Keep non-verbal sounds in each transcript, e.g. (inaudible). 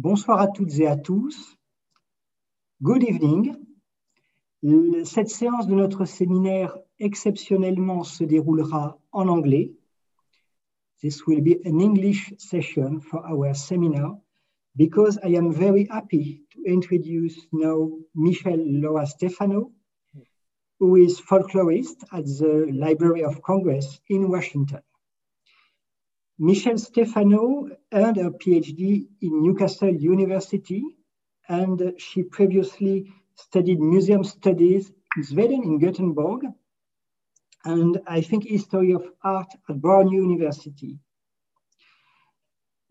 Bonsoir à toutes et à tous. Good evening. Cette séance de notre séminaire exceptionnellement se déroulera en anglais. This will be an English session for our seminar because I am very happy to introduce now Michel Loa Stefano, who is folklorist at the Library of Congress in Washington. Michelle Stefano earned her PhD in Newcastle University, and she previously studied museum studies in Sweden, in Gothenburg, and I think history of art at Brown University.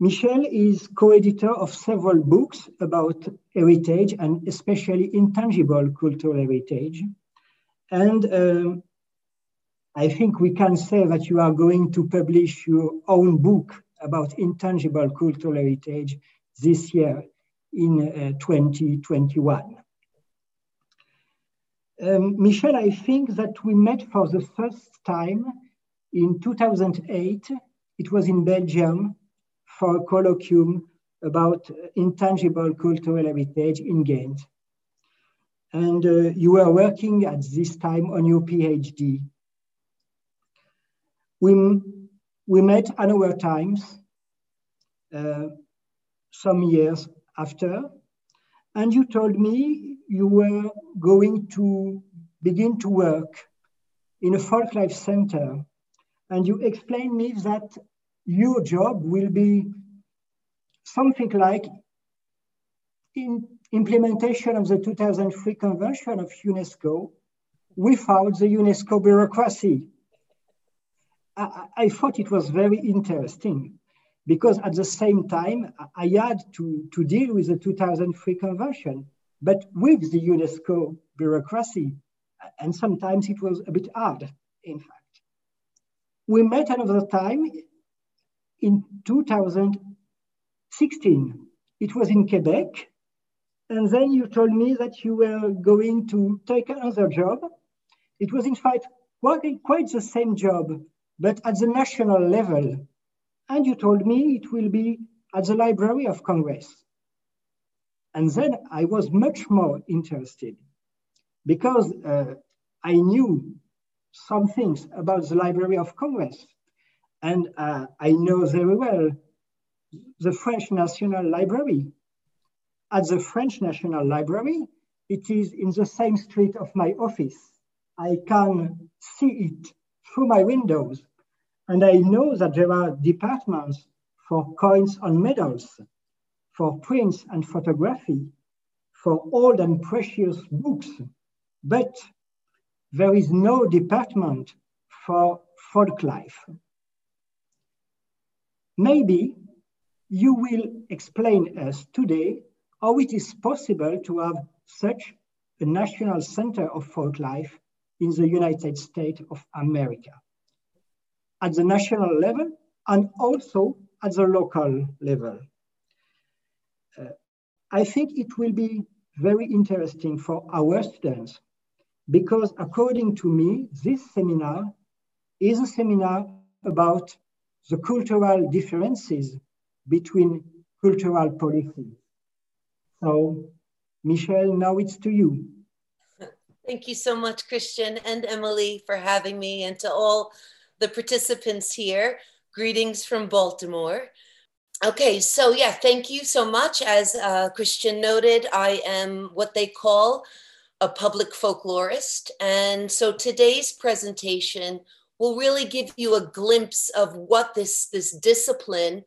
Michelle is co-editor of several books about heritage and especially intangible cultural heritage. And um, I think we can say that you are going to publish your own book about intangible cultural heritage this year in uh, 2021. Um, Michelle, I think that we met for the first time in 2008. It was in Belgium for a colloquium about intangible cultural heritage in Ghent. And uh, you were working at this time on your PhD. We, we met another times, uh, some years after, and you told me you were going to begin to work in a folk life center. And you explained me that your job will be something like in implementation of the 2003 Convention of UNESCO without the UNESCO bureaucracy. I, I, thought it was very interesting because at the same time, I had to, to deal with the 2003 Convention, but with the UNESCO bureaucracy. And sometimes it was a bit hard, in fact. We met another time in 2016. It was in Quebec. And then you told me that you were going to take another job. It was, in fact, quite, quite the same job but at the national level. And you told me it will be at the Library of Congress. And then I was much more interested because uh, I knew some things about the Library of Congress. And uh, I know very well the French National Library. At the French National Library, it is in the same street of my office. I can see it through my windows. And I know that there are departments for coins and medals, for prints and photography, for old and precious books, but there is no department for folk life. Maybe you will explain us today how it is possible to have such a national center of folk life in the United States of America at the national level and also at the local level. Uh, I think it will be very interesting for our students because according to me, this seminar is a seminar about the cultural differences between cultural policies. So, Michelle, now it's to you. Thank you so much, Christian and Emily, for having me, and to all the participants here. Greetings from Baltimore. Okay, so yeah, thank you so much. As uh, Christian noted, I am what they call a public folklorist. And so today's presentation will really give you a glimpse of what this, this discipline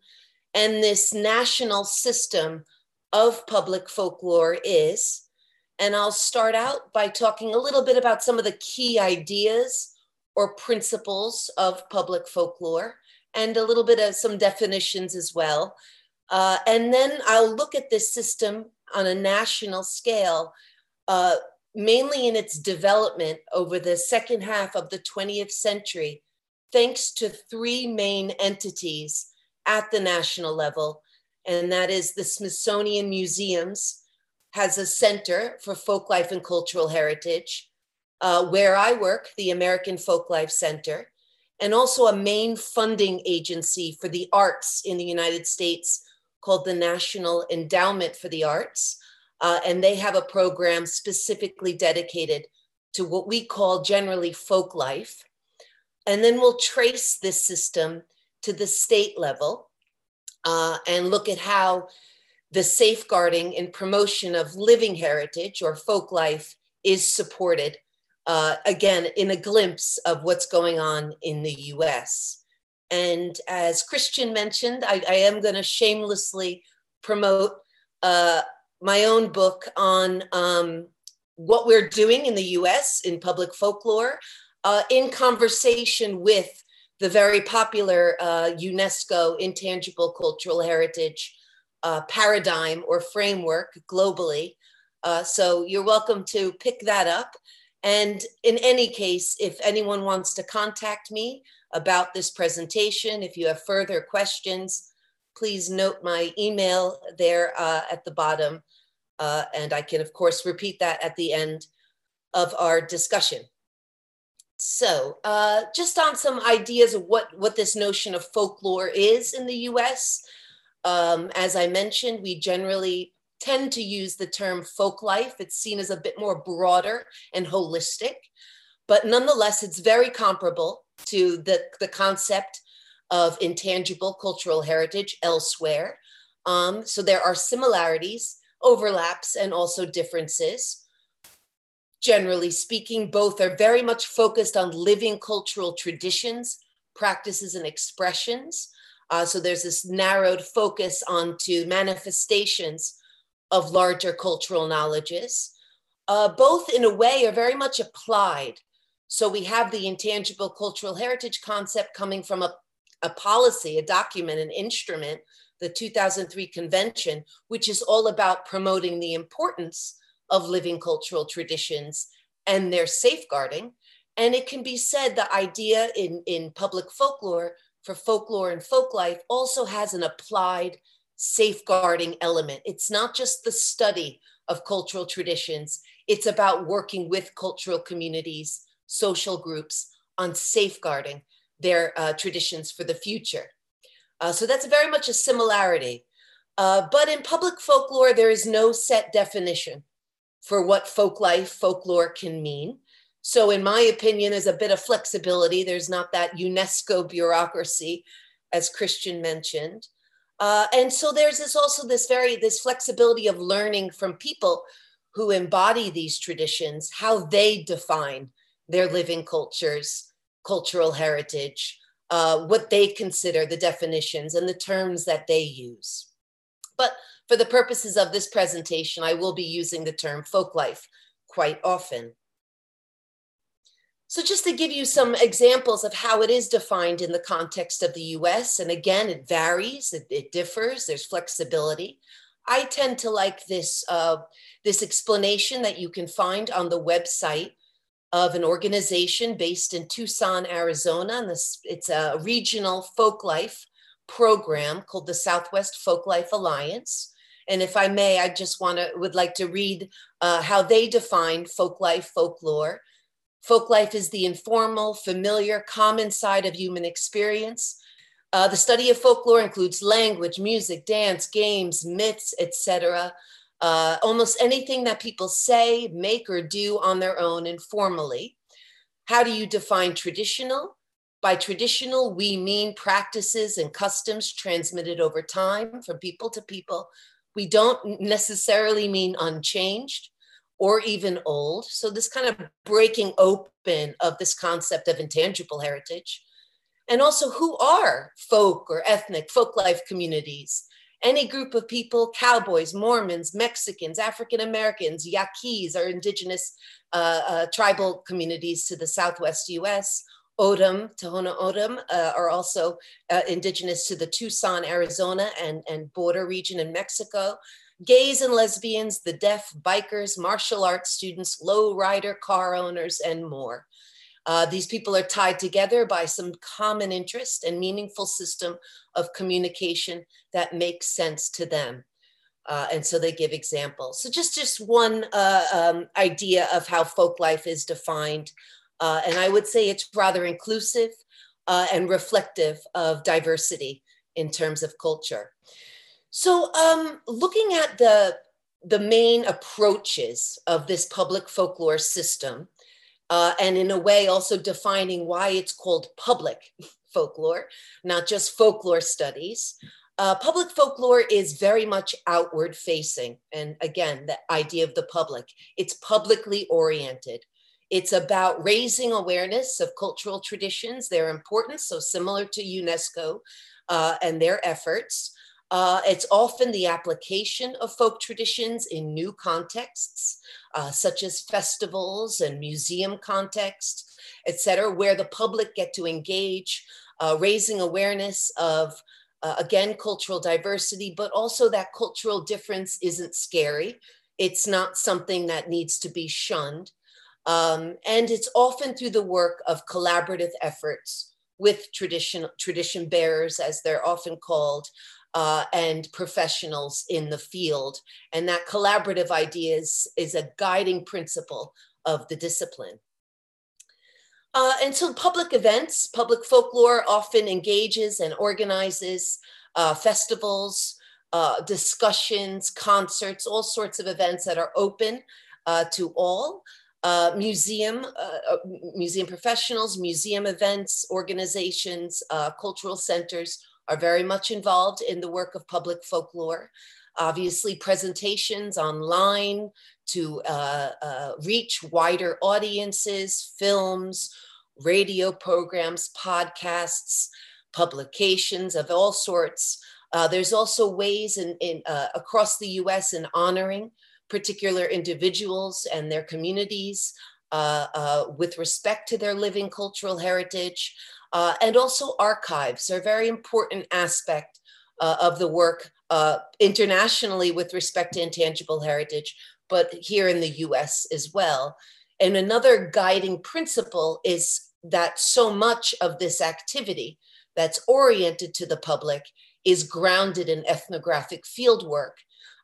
and this national system of public folklore is. And I'll start out by talking a little bit about some of the key ideas or principles of public folklore and a little bit of some definitions as well. Uh, and then I'll look at this system on a national scale, uh, mainly in its development over the second half of the 20th century, thanks to three main entities at the national level. And that is the Smithsonian Museums has a center for folk life and cultural heritage uh, where I work, the American Folklife Center, and also a main funding agency for the arts in the United States, called the National Endowment for the Arts. Uh, and they have a program specifically dedicated to what we call generally folk life. And then we'll trace this system to the state level uh, and look at how the safeguarding and promotion of living heritage or folk life is supported, uh, again, in a glimpse of what's going on in the US. And as Christian mentioned, I, I am going to shamelessly promote uh, my own book on um, what we're doing in the US in public folklore uh, in conversation with the very popular uh, UNESCO Intangible Cultural Heritage uh, paradigm or framework globally. Uh, so you're welcome to pick that up. And in any case, if anyone wants to contact me about this presentation, if you have further questions, please note my email there uh, at the bottom. Uh, and I can, of course, repeat that at the end of our discussion. So, uh, just on some ideas of what, what this notion of folklore is in the US. Um, as I mentioned, we generally tend to use the term folk life. It's seen as a bit more broader and holistic, but nonetheless, it's very comparable to the, the concept of intangible cultural heritage elsewhere. Um, so there are similarities, overlaps, and also differences generally speaking, both are very much focused on living cultural traditions, practices, and expressions. Uh, so there's this narrowed focus onto manifestations of larger cultural knowledges. Uh, both, in a way, are very much applied. So we have the intangible cultural heritage concept coming from a, a policy, a document, an instrument, the 2003 convention, which is all about promoting the importance of living cultural traditions and their safeguarding. And it can be said the idea in, in public folklore for folklore and folk life also has an applied safeguarding element. It's not just the study of cultural traditions, it's about working with cultural communities, social groups on safeguarding their uh, traditions for the future. Uh, so that's very much a similarity. Uh, but in public folklore, there is no set definition for what folk life, folklore can mean. So, in my opinion, there's a bit of flexibility. There's not that UNESCO bureaucracy, as Christian mentioned. Uh, and so there's this also this very this flexibility of learning from people who embody these traditions, how they define their living cultures, cultural heritage, uh, what they consider the definitions and the terms that they use. But for the purposes of this presentation, I will be using the term folklife quite often. So just to give you some examples of how it is defined in the context of the US, and again, it varies, it, it differs, there's flexibility. I tend to like this, uh, this explanation that you can find on the website of an organization based in Tucson, Arizona. And this, it's a regional folk life program called the Southwest Folk Life Alliance. And if I may, I just want to would like to read uh, how they define folk life folklore. Folk life is the informal, familiar, common side of human experience. Uh, the study of folklore includes language, music, dance, games, myths, etc. Uh, almost anything that people say, make, or do on their own informally. How do you define traditional? By traditional, we mean practices and customs transmitted over time from people to people we don't necessarily mean unchanged or even old. So, this kind of breaking open of this concept of intangible heritage. And also, who are folk or ethnic folk life communities? Any group of people, cowboys, Mormons, Mexicans, African Americans, Yaquis, or indigenous uh, uh, tribal communities to the Southwest US, O'odham, Tohono O'odham, uh, are also uh, indigenous to the Tucson, Arizona, and, and border region in Mexico. Gays and lesbians, the deaf, bikers, martial arts students, low rider car owners, and more. Uh, these people are tied together by some common interest and meaningful system of communication that makes sense to them. Uh, and so they give examples. So just just one uh, um, idea of how folk life is defined uh, and I would say it's rather inclusive uh, and reflective of diversity in terms of culture. So, um, looking at the the main approaches of this public folklore system, uh, and in a way also defining why it's called public (laughs) folklore, not just folklore studies. Uh, public folklore is very much outward facing. And again, the idea of the public, it's publicly oriented. It's about raising awareness of cultural traditions, their importance, so similar to UNESCO uh, and their efforts. Uh, it's often the application of folk traditions in new contexts, uh, such as festivals and museum contexts, et cetera, where the public get to engage, uh, raising awareness of, uh, again, cultural diversity, but also that cultural difference isn't scary. It's not something that needs to be shunned. Um, and it's often through the work of collaborative efforts with tradition, tradition bearers, as they're often called, uh, and professionals in the field. And that collaborative idea is, is a guiding principle of the discipline. Uh, and so public events, public folklore often engages and organizes uh, festivals, uh, discussions, concerts, all sorts of events that are open uh, to all. Uh, museum, uh, museum professionals, museum events, organizations, cultural centers are very much involved in the work of public folklore. Obviously, presentations online to uh, uh, reach wider audiences, films, radio programs, podcasts, publications of all sorts. Uh, there's also ways in, in uh, across the U.S. in honoring particular individuals and their communities uh, uh, with respect to their living cultural heritage. Uh, and also archives are a very important aspect uh, of the work uh, internationally with respect to intangible heritage, but here in the US as well. And another guiding principle is that so much of this activity that's oriented to the public is grounded in ethnographic fieldwork.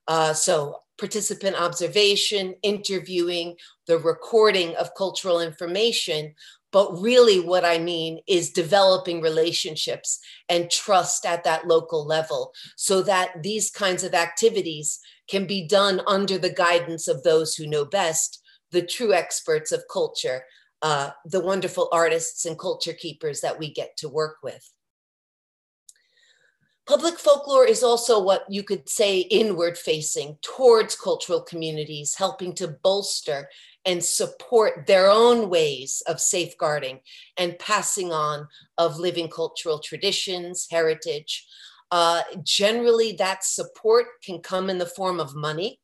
Uh, so participant observation, interviewing, the recording of cultural information but really, what I mean is developing relationships and trust at that local level so that these kinds of activities can be done under the guidance of those who know best, the true experts of culture, uh, the wonderful artists and culture keepers that we get to work with. Public folklore is also what you could say inward facing towards cultural communities, helping to bolster and support their own ways of safeguarding and passing on of living cultural traditions, heritage. Uh, generally, that support can come in the form of money.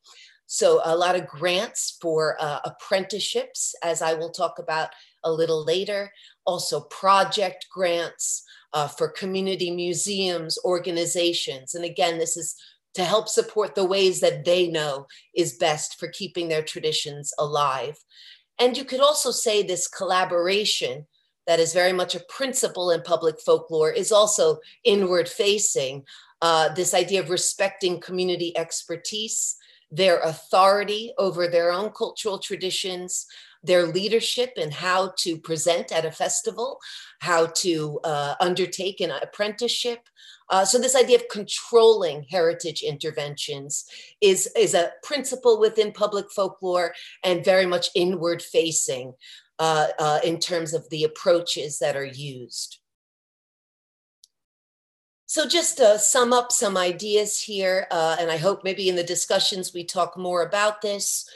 So, a lot of grants for uh, apprenticeships, as I will talk about a little later, also project grants uh, for community museums, organizations. And again, this is to help support the ways that they know is best for keeping their traditions alive. And you could also say this collaboration that is very much a principle in public folklore is also inward facing. Uh, this idea of respecting community expertise, their authority over their own cultural traditions, their leadership in how to present at a festival, how to uh, undertake an apprenticeship, uh, so this idea of controlling heritage interventions is, is a principle within public folklore and very much inward facing uh, uh, in terms of the approaches that are used. So just to sum up some ideas here, uh, and I hope maybe in the discussions we talk more about this.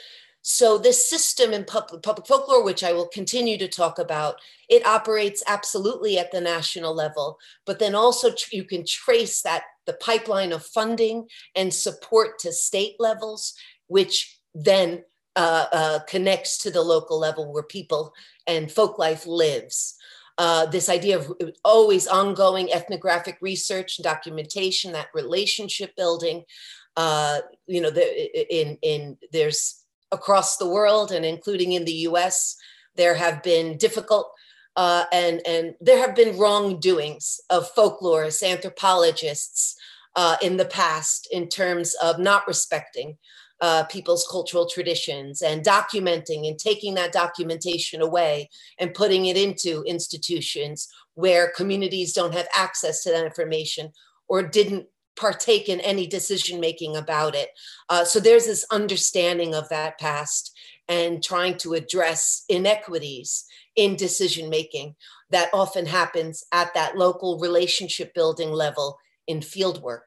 So this system in public, public folklore, which I will continue to talk about, it operates absolutely at the national level, but then also you can trace that the pipeline of funding and support to state levels, which then uh, uh, connects to the local level where people and folk life lives. Uh, this idea of always ongoing ethnographic research and documentation, that relationship building. Uh, you know, the, in in there's across the world and including in the US, there have been difficult uh, and, and there have been wrongdoings of folklorists, anthropologists uh, in the past in terms of not respecting uh, people's cultural traditions and documenting and taking that documentation away and putting it into institutions where communities don't have access to that information or didn't partake in any decision making about it. Uh, so there's this understanding of that past and trying to address inequities in decision making that often happens at that local relationship building level in fieldwork.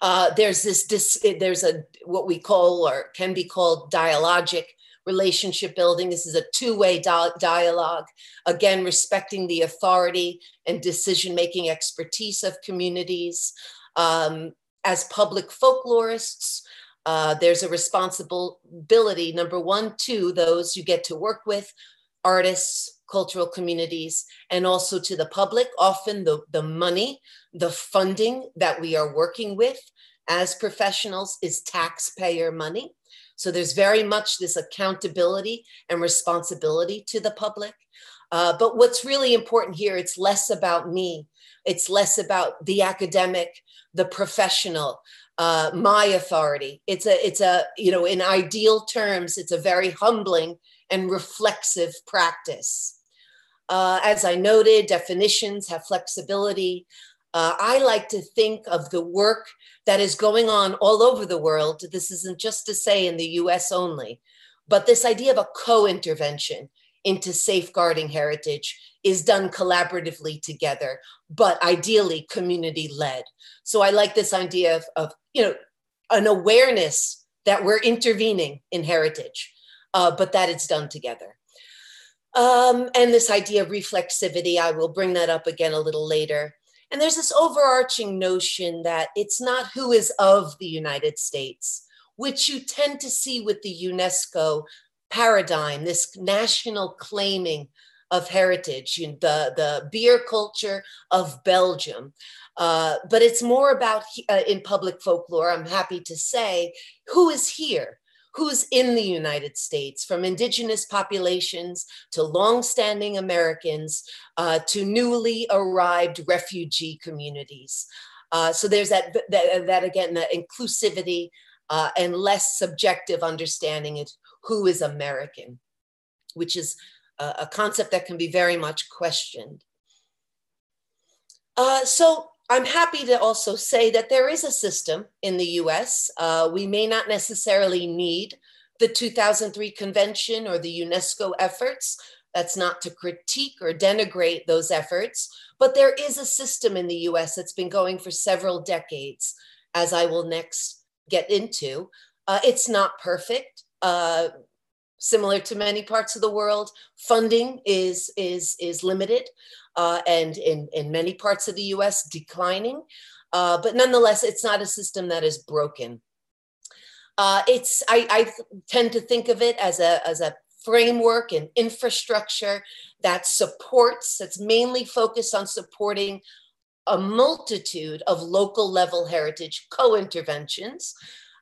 Uh, there's this, this, there's a what we call or can be called dialogic relationship building. This is a two-way di- dialogue. Again, respecting the authority and decision-making expertise of communities. Um, as public folklorists, uh, there's a responsibility, number one, to those you get to work with, artists, cultural communities, and also to the public. Often the, the money, the funding that we are working with as professionals is taxpayer money. So there's very much this accountability and responsibility to the public. Uh, but what's really important here, it's less about me. It's less about the academic, the professional, uh, my authority. It's a, it's a, you know, in ideal terms, it's a very humbling and reflexive practice. Uh, as I noted, definitions have flexibility. Uh, I like to think of the work that is going on all over the world. This isn't just to say in the US only, but this idea of a co intervention into safeguarding heritage is done collaboratively together, but ideally community led. So I like this idea of, of you know, an awareness that we're intervening in heritage, uh, but that it's done together. Um, and this idea of reflexivity, I will bring that up again a little later. And there's this overarching notion that it's not who is of the United States, which you tend to see with the UNESCO paradigm, this national claiming of heritage, you know, the, the beer culture of Belgium. Uh, but it's more about uh, in public folklore, I'm happy to say, who is here? Who's in the United States, from indigenous populations to longstanding Americans uh, to newly arrived refugee communities. Uh, so there's that, that, that again, the inclusivity uh, and less subjective understanding of who is American, which is a, a concept that can be very much questioned. Uh, so I'm happy to also say that there is a system in the US. Uh, we may not necessarily need the 2003 convention or the UNESCO efforts. That's not to critique or denigrate those efforts, but there is a system in the US that's been going for several decades, as I will next get into. Uh, it's not perfect. Uh, similar to many parts of the world, funding is is is limited, uh, and in in many parts of the U.S. declining. Uh, but nonetheless, it's not a system that is broken. Uh, it's I, I tend to think of it as a as a framework and infrastructure that supports that's mainly focused on supporting a multitude of local level heritage co-interventions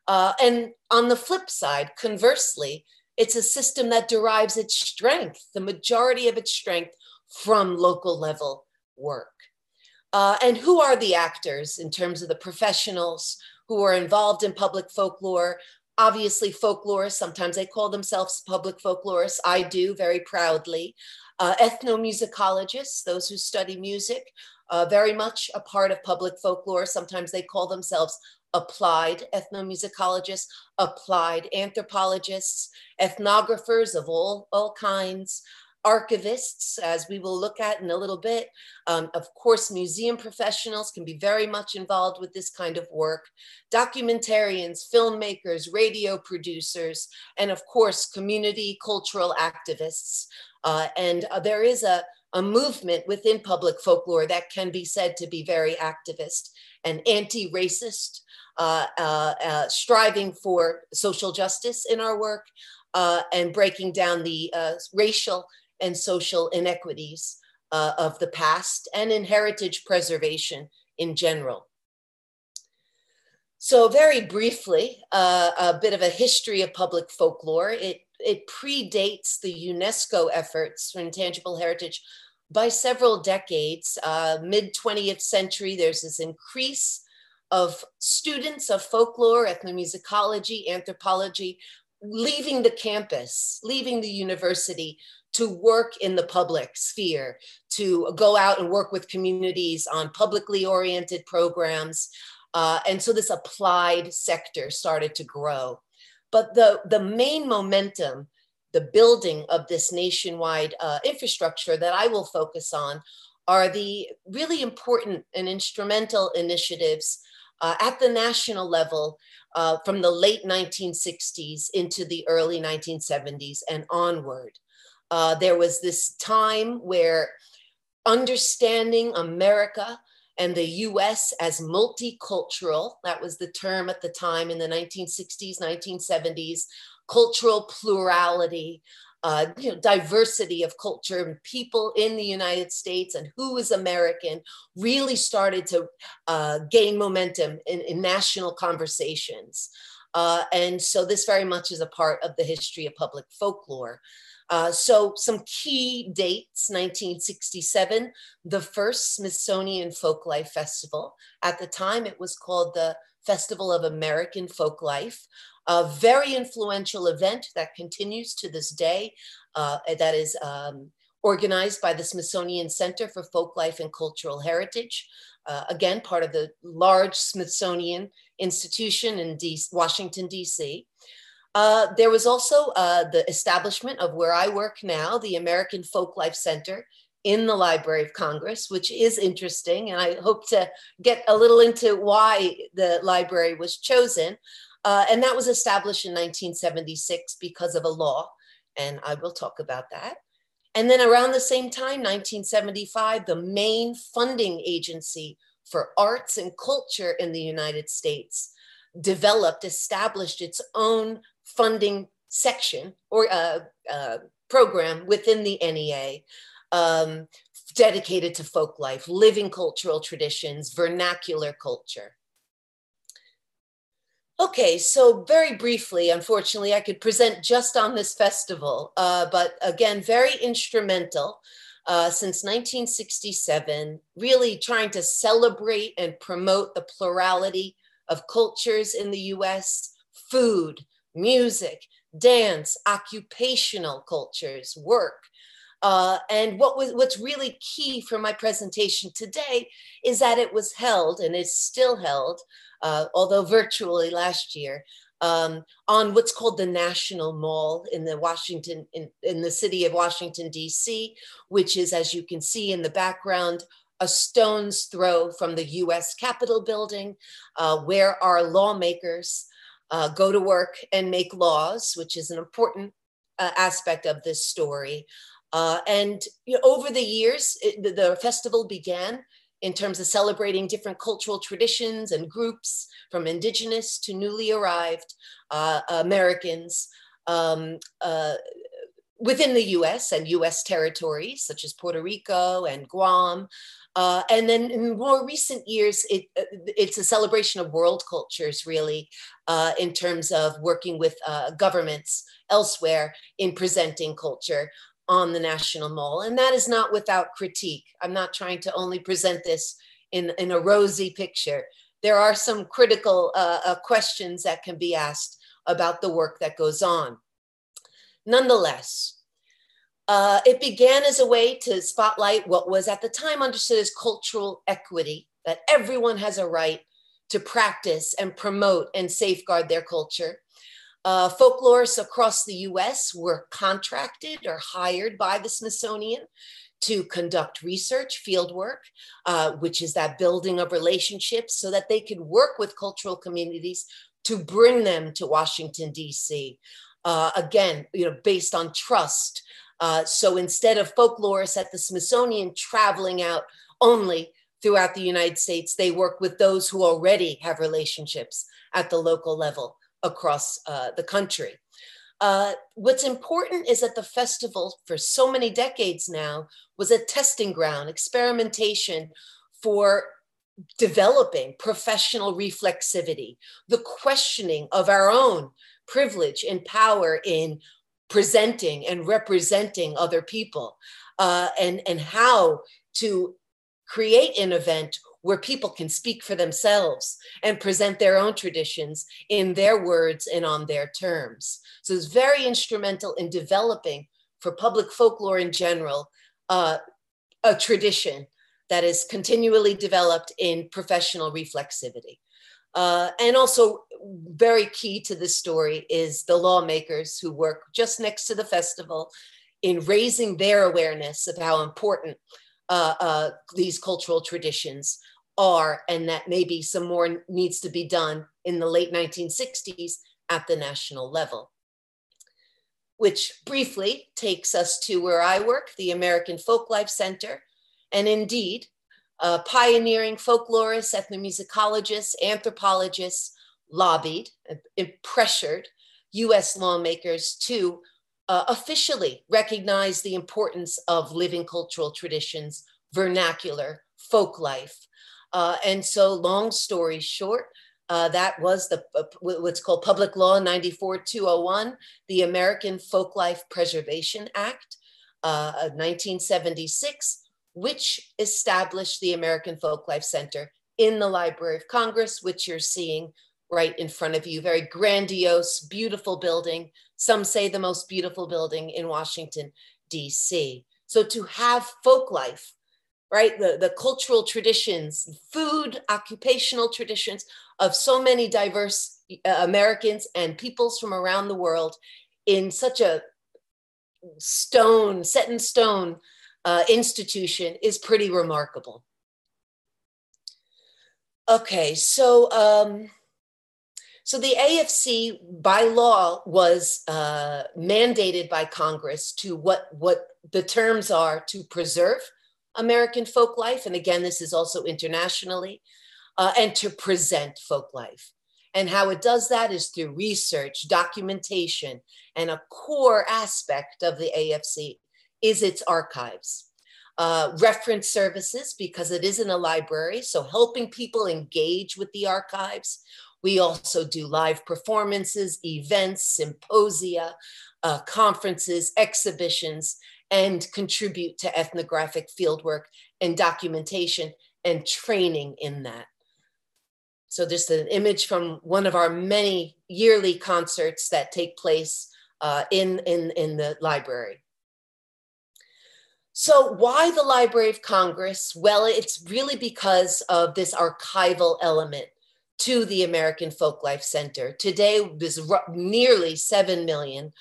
uh, and on the flip side conversely it's a system that derives its strength, the majority of its strength, from local level work. Uh, and who are the actors in terms of the professionals who are involved in public folklore? Obviously, folklorists, sometimes they call themselves public folklorists. I do very proudly. Uh, ethnomusicologists, those who study music, uh, very much a part of public folklore. Sometimes they call themselves applied ethnomusicologists, applied anthropologists, ethnographers of all, all kinds, archivists, as we will look at in a little bit. Um, of course, museum professionals can be very much involved with this kind of work. Documentarians, filmmakers, radio producers, and of course, community cultural activists. Uh, and uh, there is a, a movement within public folklore that can be said to be very activist and anti-racist uh, uh, uh, striving for social justice in our work and breaking down the racial and social inequities of the past and in heritage preservation in general. So very briefly, uh, a bit of a history of public folklore. It, it predates the UNESCO efforts for intangible heritage by several decades. Uh, Mid 20th century, there's this increase of students of folklore, ethnomusicology, anthropology, leaving the campus, leaving the university to work in the public sphere, to go out and work with communities on publicly oriented programs. Uh, and so this applied sector started to grow. But the, the main momentum, the building of this nationwide uh, infrastructure that I will focus on are the really important and instrumental initiatives uh, at the national level uh, from the late 1960s into the early 1970s and onward. Uh, there was this time where understanding America and the US as multicultural, that was the term at the time in the 1960s, 1970s, cultural plurality, uh, you know, diversity of culture and people in the United States and who is American really started to uh, gain momentum in, in national conversations. Uh, and so this very much is a part of the history of public folklore. Uh, so some key dates, 1967, the first Smithsonian Folklife Festival. At the time, it was called the Festival of American Folklife, a very influential event that continues to this day, uh, that is um, organized by the Smithsonian Center for Folklife and Cultural Heritage. Uh, again, part of the large Smithsonian institution in D Washington, D.C. Uh, there was also uh, the establishment of where I work now, the American Folklife Center in the Library of Congress, which is interesting. And I hope to get a little into why the library was chosen. Uh, and that was established in 1976 because of a law. And I will talk about that. And then around the same time, 1975, the main funding agency for arts and culture in the United States developed, established its own funding section or uh, uh, program within the NEA um, dedicated to folk life, living cultural traditions, vernacular culture. Okay, so very briefly, unfortunately, I could present just on this festival, uh, but again, very instrumental uh, since 1967, really trying to celebrate and promote the plurality of cultures in the US, food, music, dance, occupational cultures, work. Uh, and what was what's really key for my presentation today is that it was held and is still held, uh, although virtually last year, um, on what's called the National Mall in the Washington in, in the city of Washington D.C., which is, as you can see in the background, a stone's throw from the U.S. Capitol building, uh, where our lawmakers uh, go to work and make laws, which is an important uh, aspect of this story. Uh, and you know, over the years, it, the, the, festival began in terms of celebrating different cultural traditions and groups from indigenous to newly arrived uh, Americans um, uh, within the US and US territories, such as Puerto Rico and Guam. Uh, and then in more recent years, it, uh, it's a celebration of world cultures, really, uh, in terms of working with uh, governments elsewhere in presenting culture on the National Mall. And that is not without critique. I'm not trying to only present this in, in a rosy picture. There are some critical uh, uh, questions that can be asked about the work that goes on. Nonetheless, uh, it began as a way to spotlight what was at the time understood as cultural equity, that everyone has a right to practice and promote and safeguard their culture. Uh, folklorists across the US were contracted or hired by the Smithsonian to conduct research, field work, uh, which is that building of relationships so that they could work with cultural communities to bring them to Washington, D.C. Uh, again, you know, based on trust, uh, so instead of folklorists at the Smithsonian traveling out only throughout the United States, they work with those who already have relationships at the local level across uh, the country. Uh, what's important is that the festival, for so many decades now, was a testing ground, experimentation for developing professional reflexivity, the questioning of our own privilege and power in presenting and representing other people uh, and, and how to create an event where people can speak for themselves and present their own traditions in their words and on their terms. So it's very instrumental in developing for public folklore in general uh, a tradition that is continually developed in professional reflexivity. Uh, and also, very key to this story is the lawmakers who work just next to the festival in raising their awareness of how important uh, uh, these cultural traditions are, and that maybe some more needs to be done in the late 1960s at the national level. Which briefly takes us to where I work, the American Folklife Center. And indeed, uh, pioneering folklorists, ethnomusicologists, anthropologists lobbied and pressured US lawmakers to uh, officially recognize the importance of living cultural traditions, vernacular, folk life. Uh, and so, long story short, uh, that was the uh, what's called Public Law 94201, the American Folklife Preservation Act uh, of 1976, which established the American Folklife Center in the Library of Congress, which you're seeing right in front of you. Very grandiose, beautiful building. Some say the most beautiful building in Washington, D.C. So to have folk life, right, the, the cultural traditions, food, occupational traditions of so many diverse uh, Americans and peoples from around the world in such a stone, set in stone uh, institution is pretty remarkable. Okay, so um, so the AFC by law was uh, mandated by Congress to what, what the terms are to preserve American folk life. And again, this is also internationally, uh, and to present folk life. And how it does that is through research, documentation, and a core aspect of the AFC is its archives. Uh, reference services, because it isn't a library, so helping people engage with the archives, we also do live performances, events, symposia, uh, conferences, exhibitions, and contribute to ethnographic fieldwork and documentation and training in that. So just an image from one of our many yearly concerts that take place uh, in, in, in the library. So why the Library of Congress? Well, it's really because of this archival element to the American Folklife Center. Today, there's nearly 7 million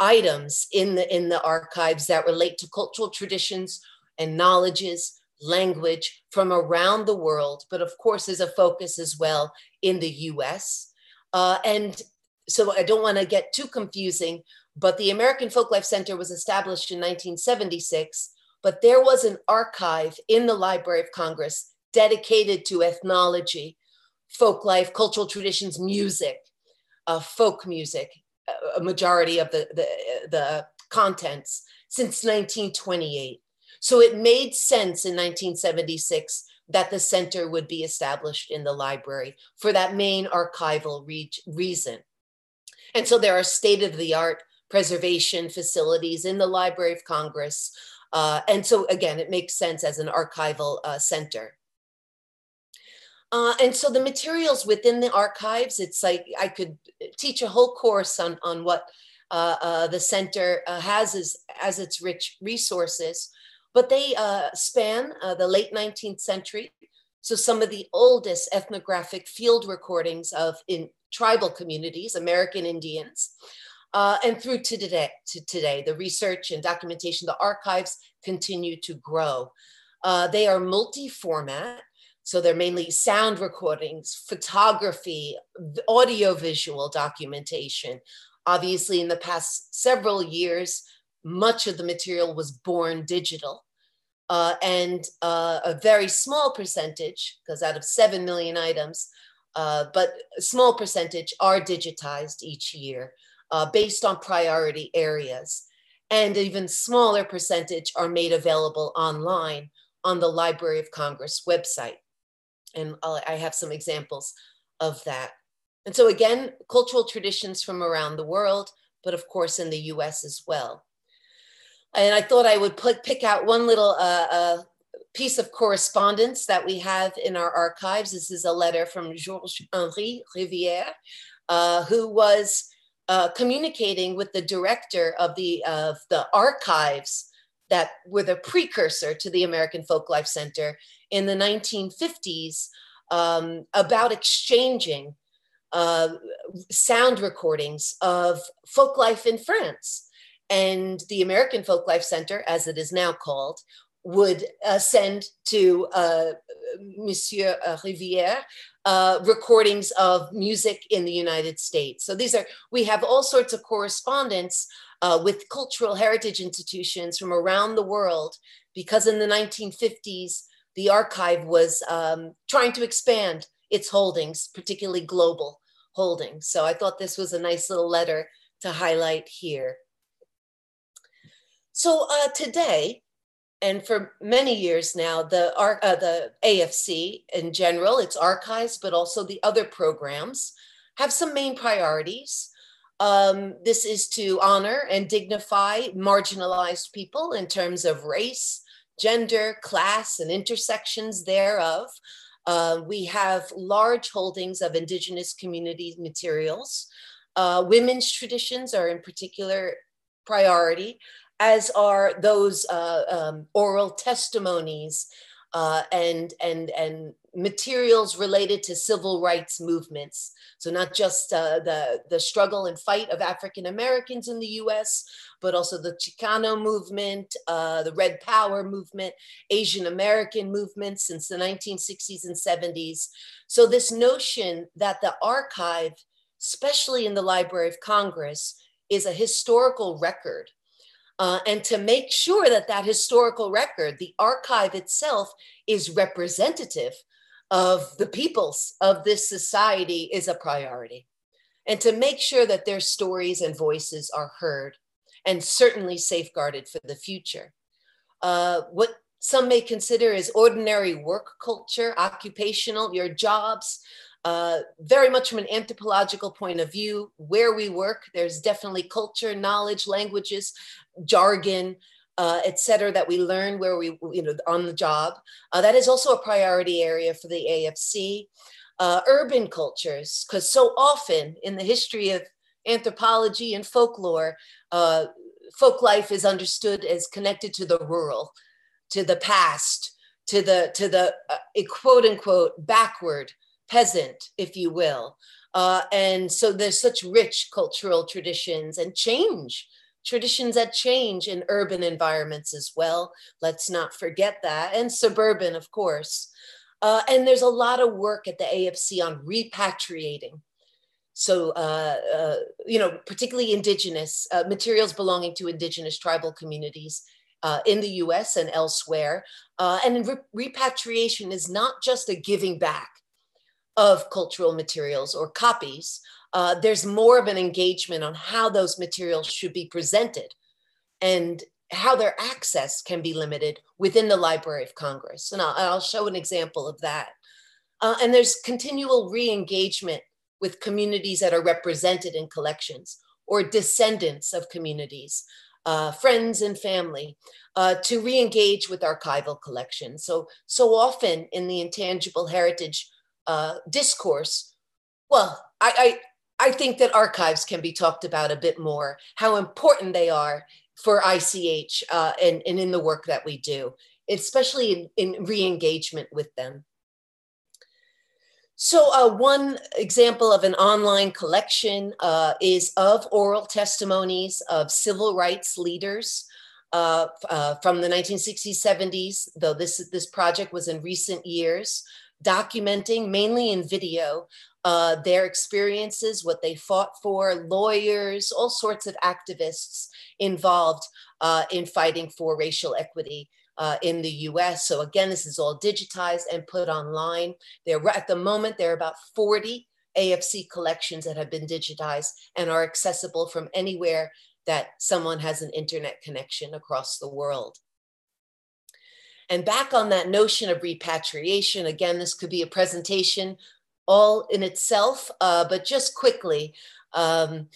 items in the, in the archives that relate to cultural traditions and knowledges, language from around the world, but of course, there's a focus as well in the US. Uh, and so I don't want to get too confusing, but the American Folklife Center was established in 1976, but there was an archive in the Library of Congress dedicated to ethnology folk life, cultural traditions, music, uh, folk music, a majority of the, the, the contents since 1928. So it made sense in 1976 that the center would be established in the library for that main archival re- reason. And so there are state of the art preservation facilities in the Library of Congress. Uh, and so, again, it makes sense as an archival uh, center. Uh, and so the materials within the archives, it's like I could teach a whole course on, on what uh, uh, the center uh, has as, as its rich resources, but they uh, span uh, the late 19th century. So some of the oldest ethnographic field recordings of in tribal communities, American Indians, and through to today, to today, the research and documentation, the archives continue to grow. they are multi-format, so they're mainly sound recordings, photography, audiovisual documentation. Obviously, in the past several years, much of the material was born digital. Uh, and uh, a very small percentage, because out of 7 million items, uh, but a small percentage are digitized each year uh, based on priority areas. And even smaller percentage are made available online on the Library of Congress website. And I'll, I have some examples of that. And so again, cultural traditions from around the world, but of course in the US as well. And I thought I would put, pick out one little uh, uh, piece of correspondence that we have in our archives. This is a letter from Georges Henri Rivière, uh, who was uh, communicating with the director of the, of the archives that were the precursor to the American Folklife Center in the 1950s um, about exchanging uh, sound recordings of folk life in France. And the American Folk Life Center, as it is now called, would uh, send to uh, Monsieur Rivière uh, recordings of music in the United States. So these are, we have all sorts of correspondence uh, with cultural heritage institutions from around the world because in the 1950s, the archive was um, trying to expand its holdings, particularly global holdings. So I thought this was a nice little letter to highlight here. So uh, today, and for many years now, the, uh, the AFC in general, its archives, but also the other programs, have some main priorities. Um, this is to honor and dignify marginalized people in terms of race, gender, class, and intersections thereof. Uh, we have large holdings of indigenous community materials. Uh, women's traditions are in particular priority, as are those uh, um, oral testimonies uh, and, and, and materials related to civil rights movements. So not just uh, the, the struggle and fight of African Americans in the US, but also the Chicano movement, uh, the Red Power movement, Asian American movement since the 1960s and 70s. So this notion that the archive, especially in the Library of Congress, is a historical record uh, and to make sure that that historical record, the archive itself, is representative of the peoples of this society is a priority. And to make sure that their stories and voices are heard and certainly safeguarded for the future. Uh, what some may consider as ordinary work culture, occupational, your jobs, uh, very much from an anthropological point of view, where we work, there's definitely culture, knowledge, languages, jargon, uh, et cetera, that we learn where we, you know, on the job. Uh, that is also a priority area for the AFC. Uh, urban cultures, because so often in the history of anthropology and folklore, uh, folk life is understood as connected to the rural, to the past, to the to the uh, quote unquote backward peasant, if you will. Uh, and so there's such rich cultural traditions and change, traditions that change in urban environments as well. Let's not forget that. And suburban, of course. Uh, and there's a lot of work at the AFC on repatriating. So, uh, uh, you know, particularly indigenous uh, materials belonging to indigenous tribal communities uh, in the US and elsewhere. Uh, and re- repatriation is not just a giving back of cultural materials or copies, uh, there's more of an engagement on how those materials should be presented and how their access can be limited within the Library of Congress. And I'll, I'll show an example of that. Uh, and there's continual re engagement with communities that are represented in collections or descendants of communities, uh, friends and family, uh, to re engage with archival collections. So, so often in the intangible heritage uh, discourse, well, I, I, I think that archives can be talked about a bit more, how important they are for ICH uh, and, and in the work that we do, especially in, in re engagement with them. So, uh, one example of an online collection uh, is of oral testimonies of civil rights leaders uh, uh from the 1960s, 70s, though this, this project was in recent years documenting mainly in video uh, their experiences, what they fought for, lawyers, all sorts of activists involved uh, in fighting for racial equity uh, in the US. So again, this is all digitized and put online. There at the moment, there are about 40 AFC collections that have been digitized and are accessible from anywhere that someone has an internet connection across the world. And back on that notion of repatriation, again, this could be a presentation all in itself, uh, but just quickly. Um,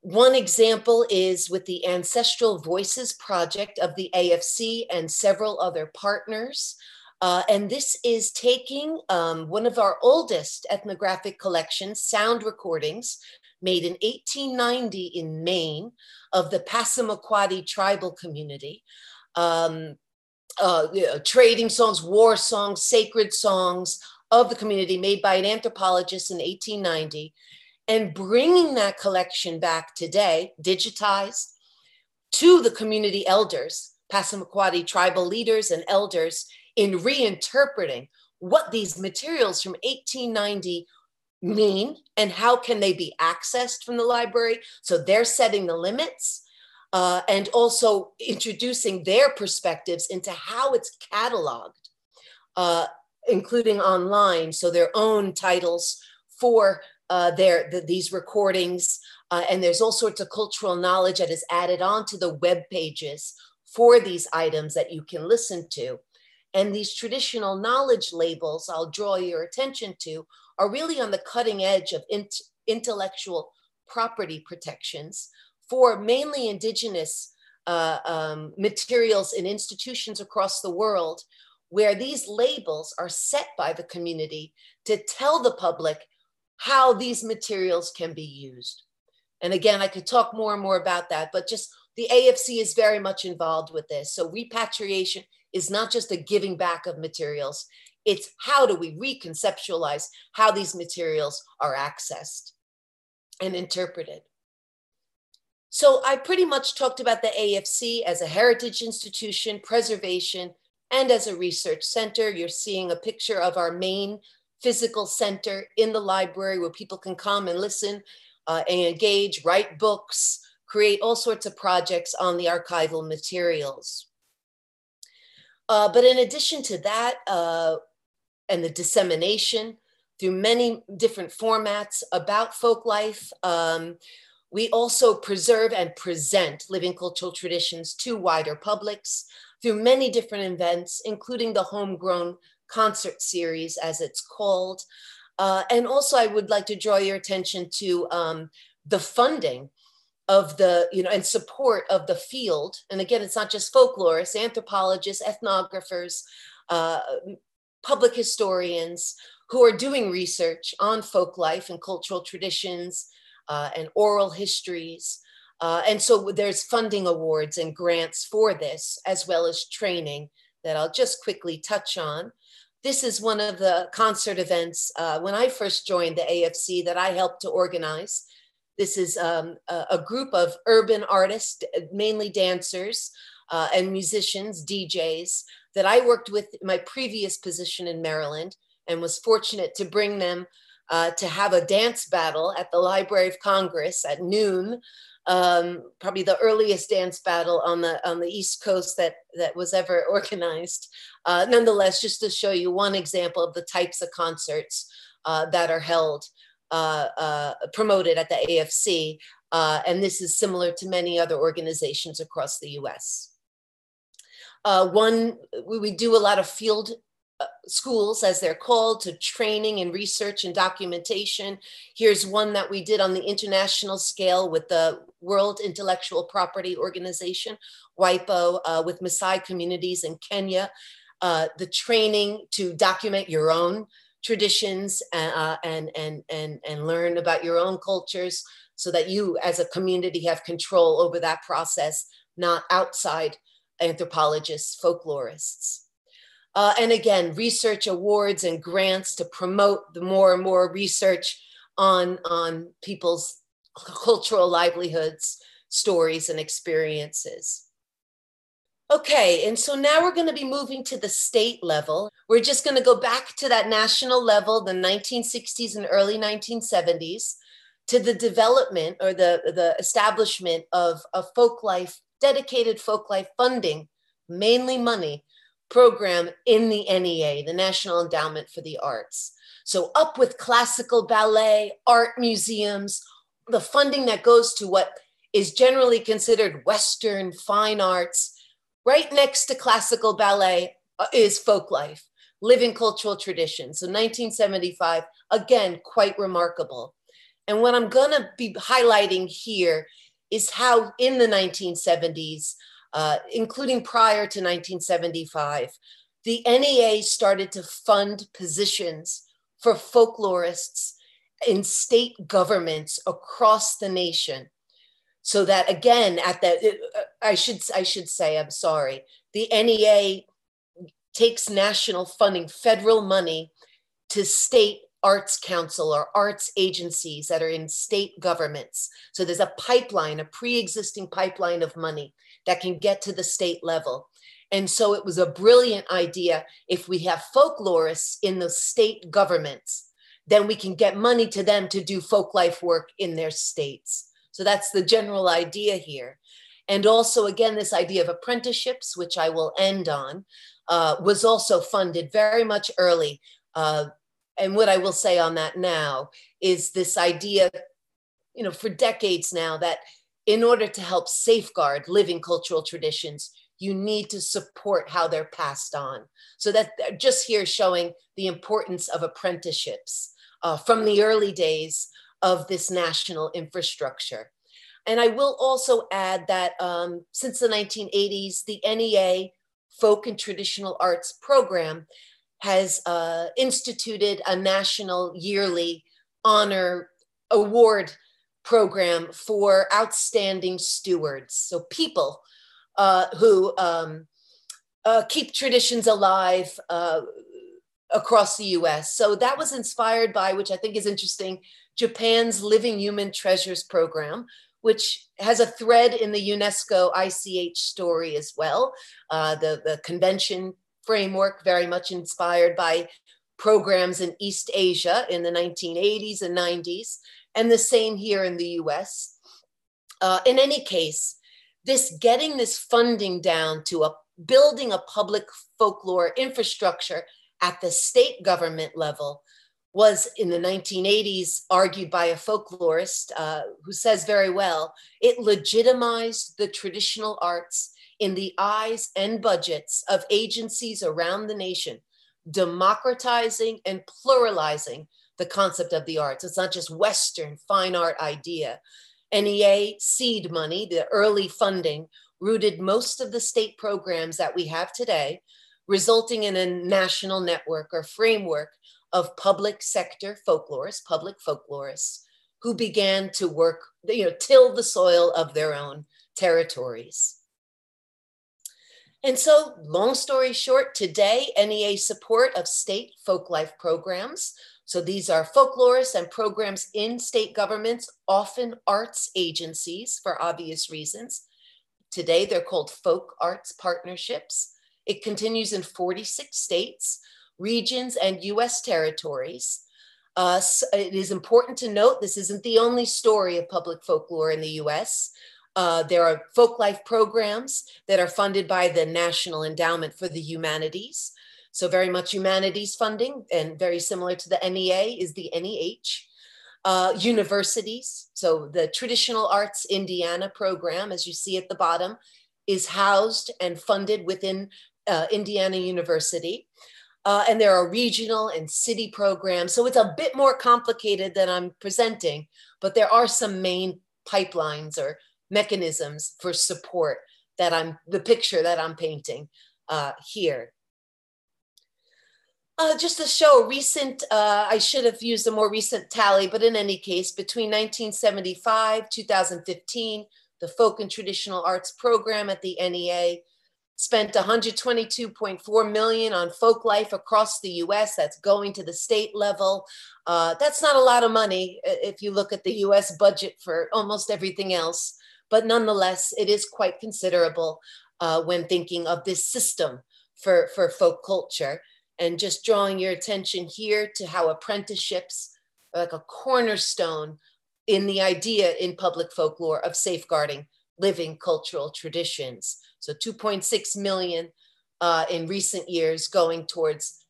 one example is with the Ancestral Voices Project of the AFC and several other partners. Uh, and this is taking um, one of our oldest ethnographic collections, sound recordings, made in 1890 in Maine of the Passamaquoddy tribal community. Um, uh, trading songs, war songs, sacred songs of the community made by an anthropologist in 1890 and bringing that collection back today, digitized, to the community elders, Passamaquoddy tribal leaders and elders, in reinterpreting what these materials from 1890 mean and how can they be accessed from the library. So they're setting the limits. Uh, and also introducing their perspectives into how it's cataloged, uh, including online. So their own titles for uh, their the, these recordings, uh, and there's all sorts of cultural knowledge that is added onto the web pages for these items that you can listen to. And these traditional knowledge labels, I'll draw your attention to, are really on the cutting edge of int- intellectual property protections for mainly indigenous uh, um, materials in institutions across the world, where these labels are set by the community to tell the public how these materials can be used. And again, I could talk more and more about that, but just the AFC is very much involved with this. So repatriation is not just a giving back of materials, it's how do we reconceptualize how these materials are accessed and interpreted. So I pretty much talked about the AFC as a heritage institution, preservation, and as a research center. You're seeing a picture of our main physical center in the library where people can come and listen uh, and engage, write books, create all sorts of projects on the archival materials. Uh, but in addition to that, uh, and the dissemination through many different formats about folk life, um, we also preserve and present living cultural traditions to wider publics through many different events, including the homegrown concert series, as it's called. Uh, and also, I would like to draw your attention to um, the funding of the, you know, and support of the field. And again, it's not just folklorists, anthropologists, ethnographers, uh, public historians who are doing research on folk life and cultural traditions uh, and oral histories. Uh, and so there's funding awards and grants for this, as well as training that I'll just quickly touch on. This is one of the concert events uh, when I first joined the AFC that I helped to organize. This is um, a, group of urban artists, mainly dancers uh, and musicians, DJs, that I worked with in my previous position in Maryland and was fortunate to bring them uh, to have a dance battle at the Library of Congress at noon. Um, probably the earliest dance battle on the on the East Coast that that was ever (laughs) organized. Uh, nonetheless, just to show you one example of the types of concerts uh, that are held uh, uh, promoted at the AFC, uh, and this is similar to many other organizations across the U.S. one, we, we do a lot of field uh, schools, as they're called, to training and research and documentation. Here's one that we did on the international scale with the World Intellectual Property Organization, WIPO, uh, with Maasai communities in Kenya. Uh, the training to document your own traditions uh, and, and, and, and learn about your own cultures so that you as a community have control over that process, not outside anthropologists, folklorists. Uh, and again, research awards and grants to promote the more and more research on, on people's cultural livelihoods, stories, and experiences. Okay, and so now we're going to be moving to the state level. We're just going to go back to that national level, the 1960s and early 1970s, to the development or the, the establishment of, a folk life, dedicated folk life funding, mainly money program in the NEA, the National Endowment for the Arts. So, up with classical ballet, art museums, the funding that goes to what is generally considered Western fine arts. Right next to classical ballet uh, is folk life, living cultural traditions. So, 1975, again, quite remarkable. And what I'm going to be highlighting here is how in the 1970s, uh, including prior to 1975, the NEA started to fund positions for folklorists in state governments across the nation. So that again, at that, uh, I should I should say, I'm sorry, the NEA takes national funding, federal money, to state arts council or arts agencies that are in state governments. So there's a pipeline, a pre existing pipeline of money that can get to the state level. And so it was a brilliant idea. If we have folklorists in the state governments, then we can get money to them to do folk life work in their states. So that's the general idea here. And also, again, this idea of apprenticeships, which I will end on, uh, was also funded very much early. Uh, and what I will say on that now is this idea, you know, for decades now, that in order to help safeguard living cultural traditions, you need to support how they're passed on. So that just here showing the importance of apprenticeships uh, from the early days of this national infrastructure. And I will also add that um, since the 1980s, the NEA Folk and Traditional Arts Program has uh, instituted a national yearly honor award program for outstanding stewards. So people uh, who um, uh, keep traditions alive uh, across the US. So that was inspired by, which I think is interesting, Japan's Living Human Treasures program, which has a thread in the UNESCO ICH story as well. Uh, the, the convention framework, very much inspired by programs in East Asia in the 1980s and 90s, and the same here in the US. Uh, in any case, this getting this funding down to a building a public folklore infrastructure at the state government level was in the 1980s argued by a folklorist uh, who says very well it legitimized the traditional arts in the eyes and budgets of agencies around the nation democratizing and pluralizing the concept of the arts it's not just western fine art idea NEA seed money, the early funding, rooted most of the state programs that we have today, resulting in a national network or framework of public sector folklorists, public folklorists, who began to work, you know, till the soil of their own territories. And so, long story short, today, NEA support of state folklife programs so these are folklorists and programs in state governments, often arts agencies for obvious reasons. Today, they're called folk arts partnerships. It continues in 46 states, regions, and US territories. Uh, it is important to note this isn't the only story of public folklore in the US. Uh, there are folk life programs that are funded by the National Endowment for the Humanities. So very much humanities funding and very similar to the NEA is the NEH. Uh, universities, so the Traditional Arts Indiana program, as you see at the bottom, is housed and funded within uh, Indiana University. Uh, and there are regional and city programs. So it's a bit more complicated than I'm presenting, but there are some main pipelines or mechanisms for support that I'm, the picture that I'm painting uh, here. Uh, just to show a recent, uh, I should have used a more recent tally, but in any case, between 1975, 2015, the Folk and Traditional Arts Program at the NEA spent 122.4 million on folk life across the US. That's going to the state level. Uh, that's not a lot of money if you look at the US budget for almost everything else, but nonetheless, it is quite considerable uh, when thinking of this system for, for folk culture and just drawing your attention here to how apprenticeships are like a cornerstone in the idea in public folklore of safeguarding living cultural traditions. So 2.6 million uh, in recent years going towards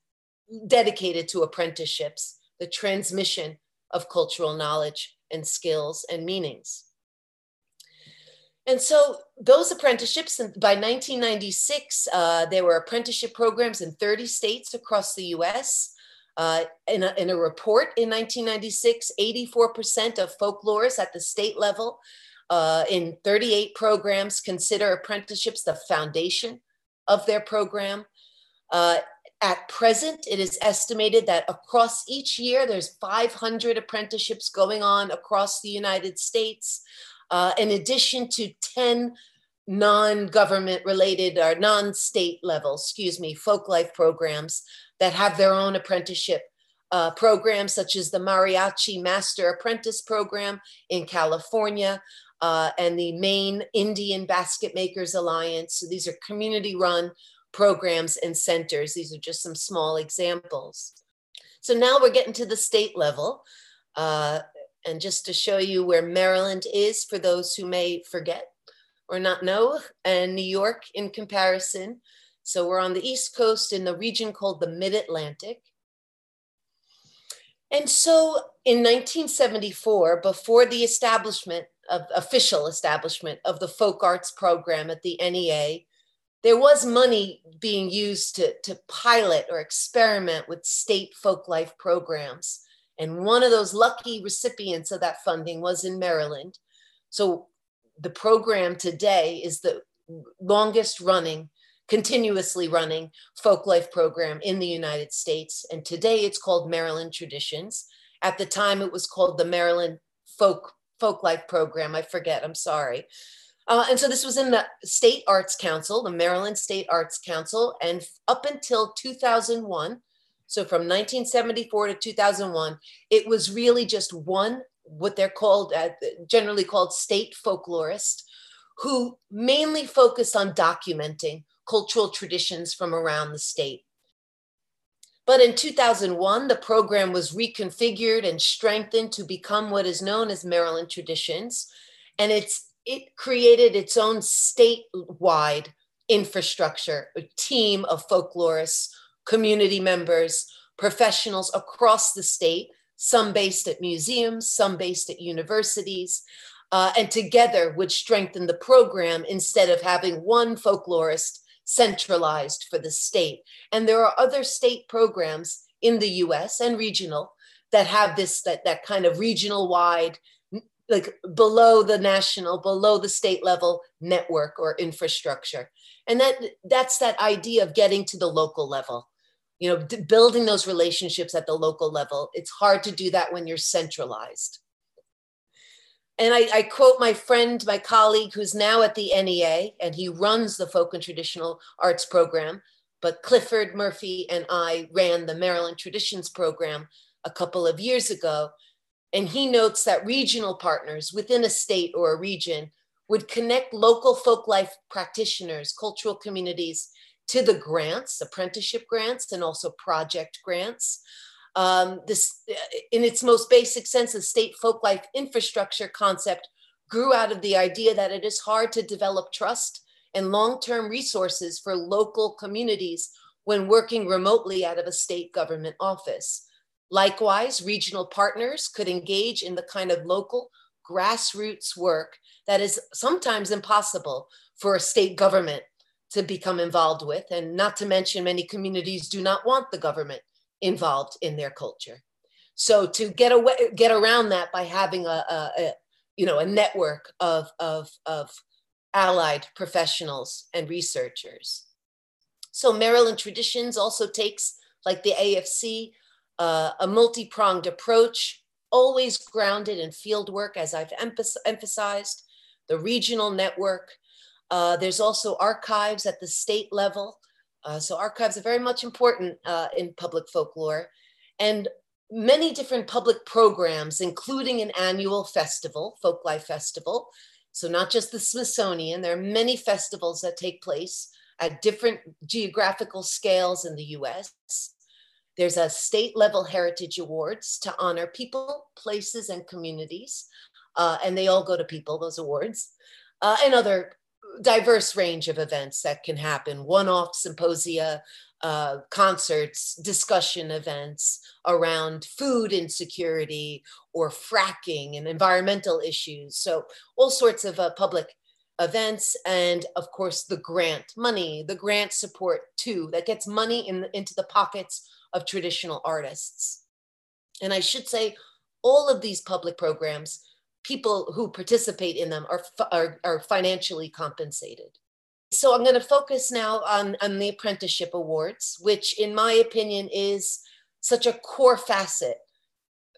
dedicated to apprenticeships, the transmission of cultural knowledge and skills and meanings. And so those apprenticeships, by 1996, uh, there were apprenticeship programs in 30 states across the US. Uh, in, a, in a report in 1996, 84% of folklorists at the state level uh, in 38 programs consider apprenticeships the foundation of their program. Uh, at present, it is estimated that across each year, there's 500 apprenticeships going on across the United States uh, in addition to 10 non-government related or non-state level, excuse me, folk life programs that have their own apprenticeship uh, programs such as the Mariachi Master Apprentice Program in California uh, and the Maine Indian Basket Makers Alliance. So these are community run programs and centers. These are just some small examples. So now we're getting to the state level. Uh, and just to show you where Maryland is for those who may forget or not know, and New York in comparison. So we're on the East Coast in the region called the Mid Atlantic. And so in 1974, before the establishment of official establishment of the folk arts program at the NEA, there was money being used to, to pilot or experiment with state folk life programs. And one of those lucky recipients of that funding was in Maryland. So the program today is the longest running, continuously running folk life program in the United States. And today it's called Maryland Traditions. At the time, it was called the Maryland Folk, folk Life Program. I forget, I'm sorry. Uh, and so this was in the State Arts Council, the Maryland State Arts Council. And up until 2001, so from 1974 to 2001, it was really just one, what they're called, uh, generally called state folklorist, who mainly focused on documenting cultural traditions from around the state. But in 2001, the program was reconfigured and strengthened to become what is known as Maryland Traditions. And it's, it created its own statewide infrastructure, a team of folklorists community members, professionals across the state, some based at museums, some based at universities, uh, and together would strengthen the program instead of having one folklorist centralized for the state. And there are other state programs in the US and regional that have this, that, that kind of regional wide, like below the national, below the state level network or infrastructure. And that that's that idea of getting to the local level you know d- building those relationships at the local level it's hard to do that when you're centralized. And I, I, quote my friend my colleague who's now at the nea and he runs the folk and traditional arts program but clifford murphy and i ran the maryland traditions program a couple of years ago and he notes that regional partners within a state or a region would connect local folk life practitioners cultural communities to the grants, apprenticeship grants, and also project grants. Um, this, in its most basic sense, the state folk life infrastructure concept grew out of the idea that it is hard to develop trust and long-term resources for local communities when working remotely out of a state government office. Likewise, regional partners could engage in the kind of local grassroots work that is sometimes impossible for a state government to become involved with. And not to mention, many communities do not want the government involved in their culture. So to get away, get around that by having a, a, a you know, a network of, of, of allied professionals and researchers. So Maryland Traditions also takes, like the AFC, uh, a multi-pronged approach, always grounded in field work, as I've emphasized, the regional network, uh, there's also archives at the state level. Uh, so archives are very much important uh, in public folklore. And many different public programs, including an annual festival, Folklife Festival. So not just the Smithsonian, there are many festivals that take place at different geographical scales in the US. There's a state level heritage awards to honor people, places, and communities. Uh, and they all go to people, those awards, uh, and other diverse range of events that can happen. One-off symposia uh, concerts discussion events around food insecurity or fracking and environmental issues. So all sorts of uh, public events and of course the grant money the grant support too that gets money in, into the pockets of traditional artists. And i should say all of these public programs people who participate in them are, are, are financially compensated. So I'm going to focus now on, on the apprenticeship awards, which in my opinion is such a core facet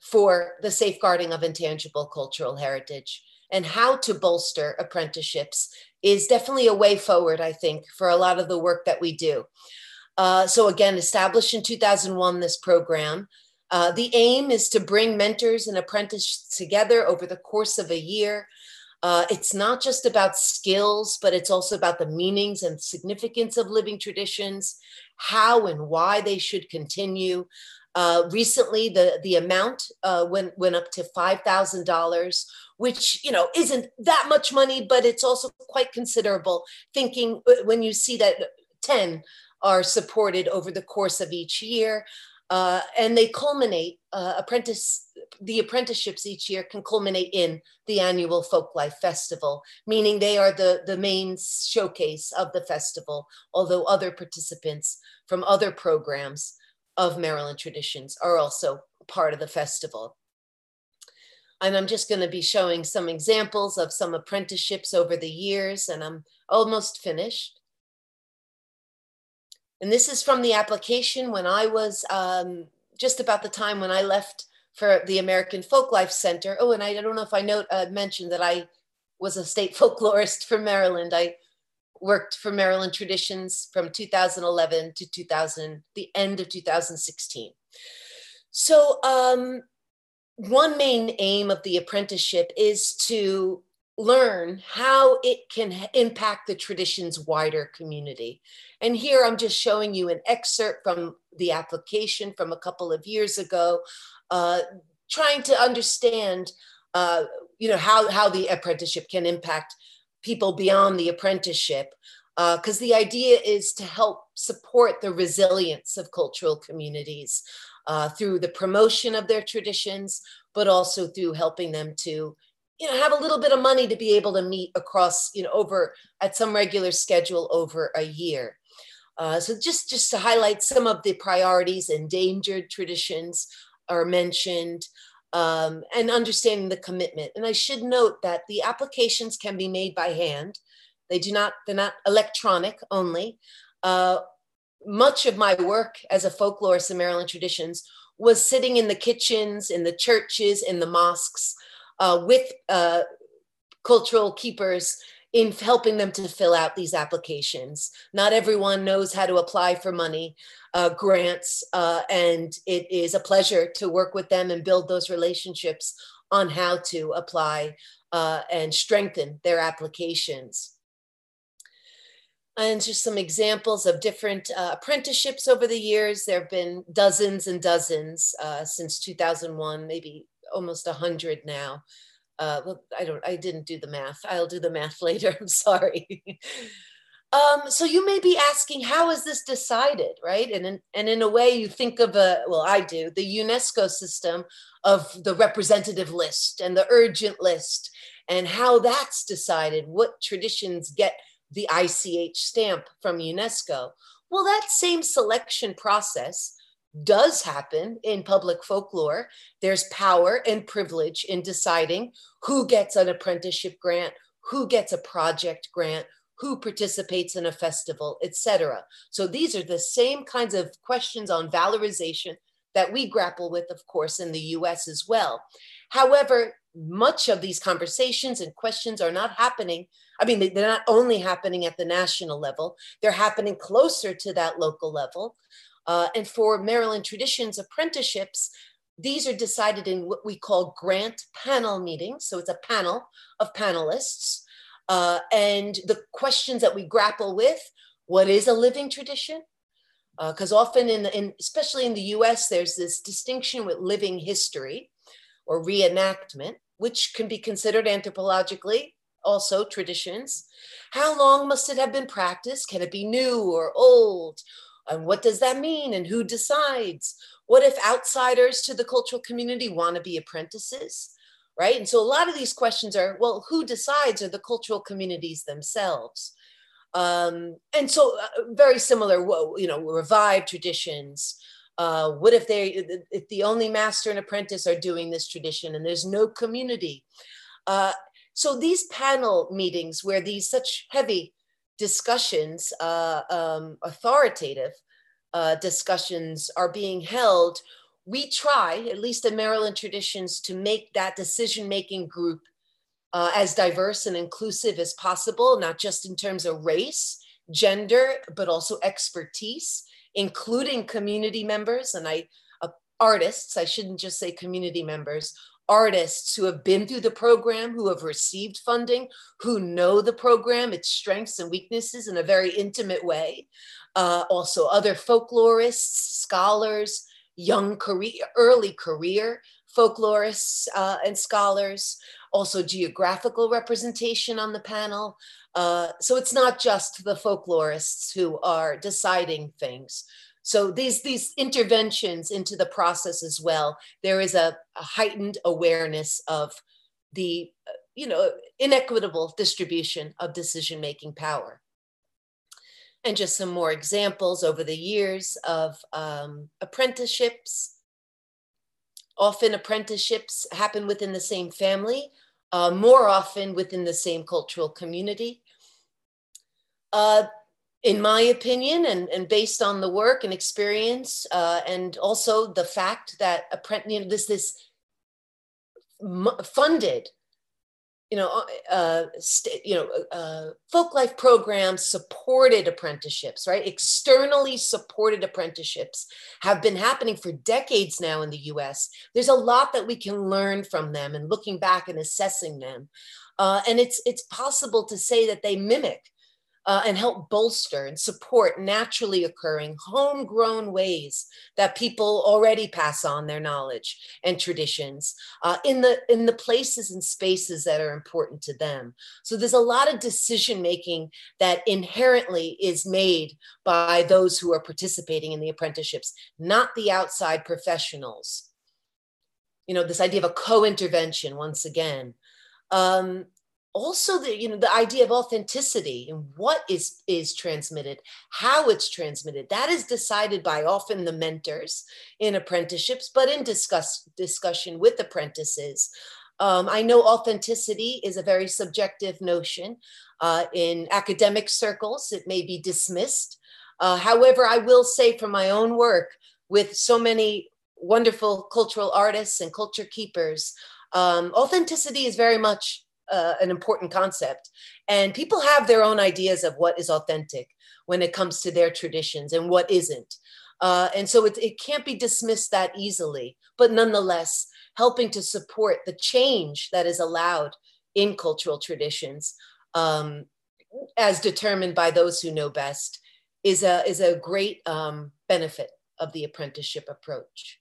for the safeguarding of intangible cultural heritage and how to bolster apprenticeships is definitely a way forward, I think, for a lot of the work that we do. Uh, so again, established in 2001, this program Uh, the aim is to bring mentors and apprentices together over the course of a year. Uh, it's not just about skills, but it's also about the meanings and significance of living traditions, how and why they should continue. Uh, recently, the the amount uh, went went up to five thousand dollars, which you know isn't that much money, but it's also quite considerable. Thinking uh, when you see that ten are supported over the course of each year, uh, and they culminate uh, apprentice the apprenticeships each year can culminate in the annual folklife festival meaning they are the the main showcase of the festival although other participants from other programs of maryland traditions are also part of the festival. And i'm just going to be showing some examples of some apprenticeships over the years and i'm almost finished and this is from the application when I was um, just about the time when I left for the American Folklife Center. Oh, and I don't know if I note, uh, mentioned that I was a state (laughs) folklorist for Maryland. I worked for Maryland Traditions from 2011 to 2000, the end of 2016. So um, one main aim of the apprenticeship is to learn how it can impact the tradition's wider community. And here I'm just showing you an excerpt from the application from a couple of years ago, uh, trying to understand, uh, you know, how, how the apprenticeship can impact people beyond the apprenticeship. Because uh, the idea is to help support the resilience of cultural communities uh, through the promotion of their traditions, but also through helping them to you know have a little bit of money to be able to meet across you know over at some regular schedule over a year. Uh, so just just to highlight some of the priorities endangered traditions are mentioned um, and understanding the commitment. And i should note that the applications can be made by hand. They do not they're not electronic only. Uh, much of my work as a folklorist in maryland traditions was sitting in the kitchens in the churches in the mosques uh, with uh, cultural keepers in helping them to fill out these applications. Not everyone knows how to apply for money, uh, grants, uh, and it is a pleasure to work with them and build those relationships on how to apply uh, and strengthen their applications. And just some examples of different uh, apprenticeships over the years. There have been dozens and dozens uh, since 2001, maybe almost 100 now. Uh, well, I don't, I didn't do the math. I'll do the math (laughs) later. I'm sorry. um, so you may be asking, how is this decided, right? And in, and in a way, you think of a, well, I do, the UNESCO system of the representative list and the urgent list and how that's decided, what traditions get the ICH stamp from UNESCO. Well, that same selection process does happen in public folklore. There's power and privilege in deciding who gets an apprenticeship grant, who gets a project grant, who participates in a festival, etc. So these are the same kinds of questions on valorization that we grapple with, of course, in the US as well. However, much of these conversations and questions are not happening. I mean, they're not only happening at the national level, they're happening closer to that local level. Uh, and for Maryland Traditions apprenticeships, these are decided in what we call grant panel meetings. So it's a panel of panelists. Uh, and the questions that we grapple with what is a living tradition? Because uh, often, in, in, especially in the US, there's this distinction with living history or reenactment, which can be considered anthropologically also traditions. How long must it have been practiced? Can it be new or old? And what does that mean? And who decides? What if outsiders to the cultural community want to be apprentices? Right. And so a lot of these questions are well, who decides are the cultural communities themselves? Um, and so, uh, very similar, you know, revived traditions. Uh, what if they, if the only master and apprentice are doing this tradition and there's no community? Uh, so these panel meetings where these such heavy discussions, uh, um, authoritative uh, discussions are being held, we try, at least in Maryland traditions, to make that decision making group uh, as diverse and inclusive as possible, not just in terms of race, gender, but also expertise, including community members. And I artists, I shouldn't just say community members, artists who have been through the program, who have received funding, who know the program, its strengths and weaknesses in a very intimate way. Uh, also, other folklorists, scholars, young career, early career folklorists uh, and scholars, also geographical representation on the panel. Uh, so it's not just the folklorists who are deciding things. So these, these interventions into the process as well, there is a, a heightened awareness of the you know, inequitable distribution of decision-making power. And just some more examples over the years of um, apprenticeships. Often apprenticeships happen within the same family, uh, more often within the same cultural community. Uh, in my opinion, and, and based on the work and experience, uh, and also the fact that you know, this this funded, you know, uh, uh you know, uh, uh, folk life programs supported apprenticeships, right? Externally supported apprenticeships have been happening for decades now in the U.S. There's a lot that we can learn from them, and looking back and assessing them, uh, and it's it's possible to say that they mimic uh, and help bolster and support naturally occurring homegrown ways that people already pass on their knowledge and traditions uh, in the in the places and spaces that are important to them. So there's a lot of decision making that inherently is made by those who are participating in the apprenticeships not the outside professionals. You know this idea of a co-intervention once again. Um, also the you know the idea of authenticity and what is is transmitted how it's transmitted that is decided by often the mentors in apprenticeships but in discuss discussion with apprentices. Um, i know authenticity is a very subjective notion uh, in academic circles it may be dismissed. Uh, however i will say from my own work with so many wonderful cultural artists and culture keepers um, authenticity is very much uh, an important concept. And people have their own ideas of what is authentic when it comes to their traditions and what isn't. Uh, and so it, it can't be dismissed that easily, but nonetheless, helping to support the change that is allowed in cultural traditions um, as determined by those who know best is a, is a great um, benefit of the apprenticeship approach.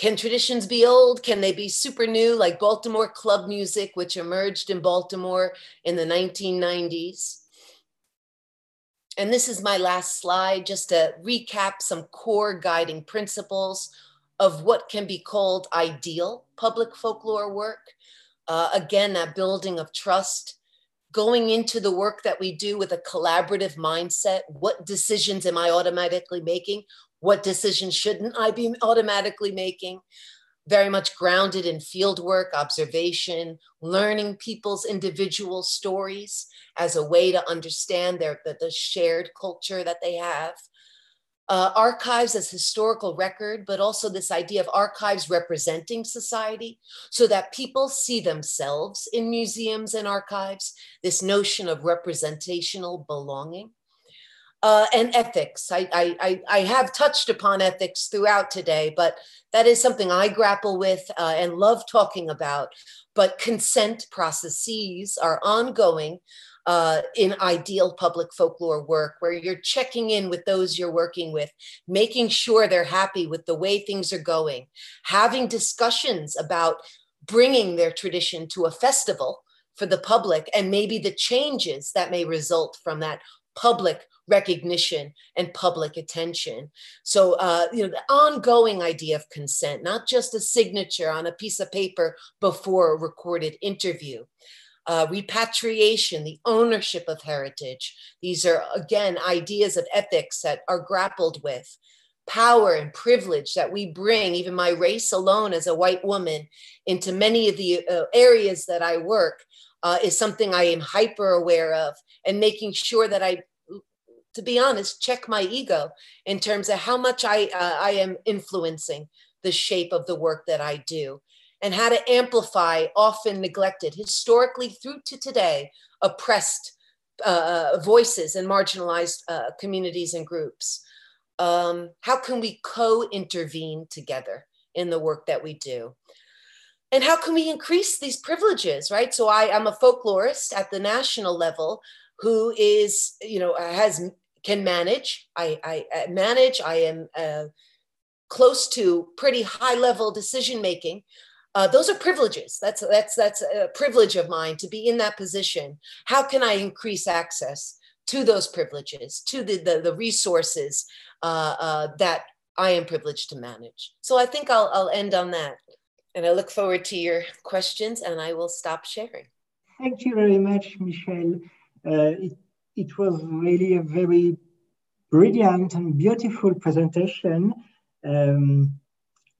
Can traditions be old? Can they be super new, like Baltimore club music, which emerged in Baltimore in the 1990s? And this is my last slide, just to recap some core guiding principles of what can be called ideal public folklore work. Uh, again, that building of trust, going into the work that we do with a collaborative mindset. What decisions am I automatically making? What decisions shouldn't I be automatically making? Very much grounded in fieldwork, observation, learning people's individual stories as a way to understand their, the, the shared culture that they have. Uh, archives as historical record, but also this idea of archives representing society so that people see themselves in museums and archives, this notion of representational belonging uh, and ethics. I, I, I have touched upon ethics throughout today, but that is something I grapple with uh, and love talking about. But consent processes are ongoing uh, in ideal public folklore work, where you're checking in with those you're working with, making sure they're happy with the way things are going, having discussions about bringing their tradition to a festival for the public and maybe the changes that may result from that public recognition and public attention. So, uh, you know, the ongoing idea of consent, not just a signature on a piece of paper before a recorded interview. Uh, repatriation, the ownership of heritage. These are, again, ideas of ethics that are grappled with. Power and privilege that we bring, even my race alone as a white woman, into many of the uh, areas that I work uh, is something I am hyper aware of and making sure that I to be honest, check my ego in terms of how much I, uh, I am influencing the shape of the work that I do and how to amplify often neglected, historically through to today, oppressed uh, uh voices and marginalized uh, communities and groups. Um, how can we co-intervene together in the work that we do? And how can we increase these privileges, right? So I am a folklorist at the national level who is, you know, has can manage. I, I manage. I am uh, close to pretty high level decision making. Uh, those are privileges. That's that's that's a privilege of mine to be in that position. How can I increase access to those privileges, to the the, the resources uh, uh, that I am privileged to manage? So I think I'll I'll end on that, and I look forward to your questions, and I will stop sharing. Thank you very much, Michelle. Uh, it, it was really a very brilliant and beautiful presentation, um,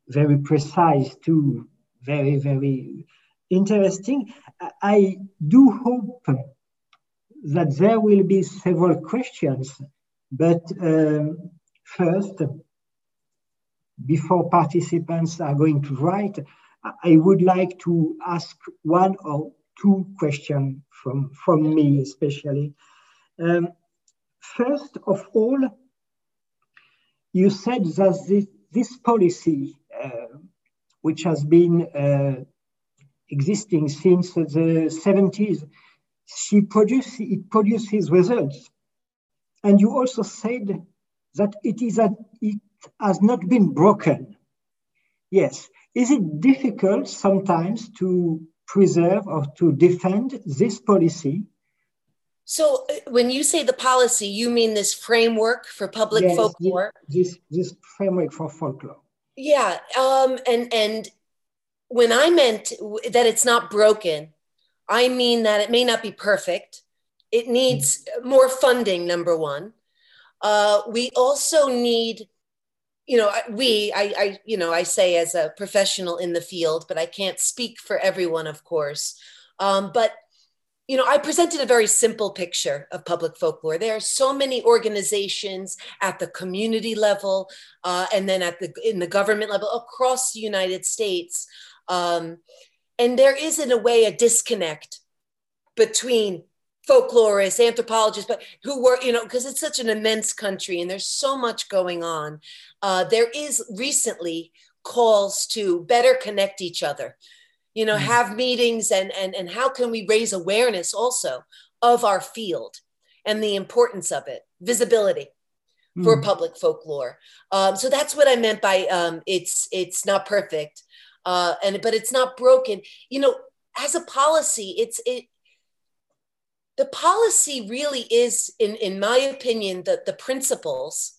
very precise too, very, very interesting. I do hope that there will be several questions, but um, first, before participants are going to write, I would like to ask one or two questions from, from me especially. Um, first of all, you said that this, this policy, uh, which has been uh, existing since the 70s, she produce, it produces results. And you also said that it, is a, it has not been broken. Yes. Is it difficult sometimes to preserve or to defend this policy so uh, when you say the policy, you mean this framework for public yes, folklore? This, this framework for folklore. Yeah. Um, and, and when I meant that it's not broken, I mean that it may not be perfect. It needs mm. more funding, number one. Uh, we also need, you know, we, I, I, you know, I say as a professional in the field, but I can't speak for everyone, of course. Um, but you know, I presented a very simple picture of public folklore. There are so many organizations at the community level, uh, and then at the in the government level across the United States, um, and there is in a way a disconnect between folklorists, anthropologists, but who were, you know, because it's such an immense country and there's so much going on. Uh, there is recently calls to better connect each other you know mm. have meetings and and and how can we raise awareness also of our field and the importance of it visibility mm. for public folklore um, so that's what i meant by um, it's it's not perfect uh, and but it's not broken you know as a policy it's it the policy really is in in my opinion the the principles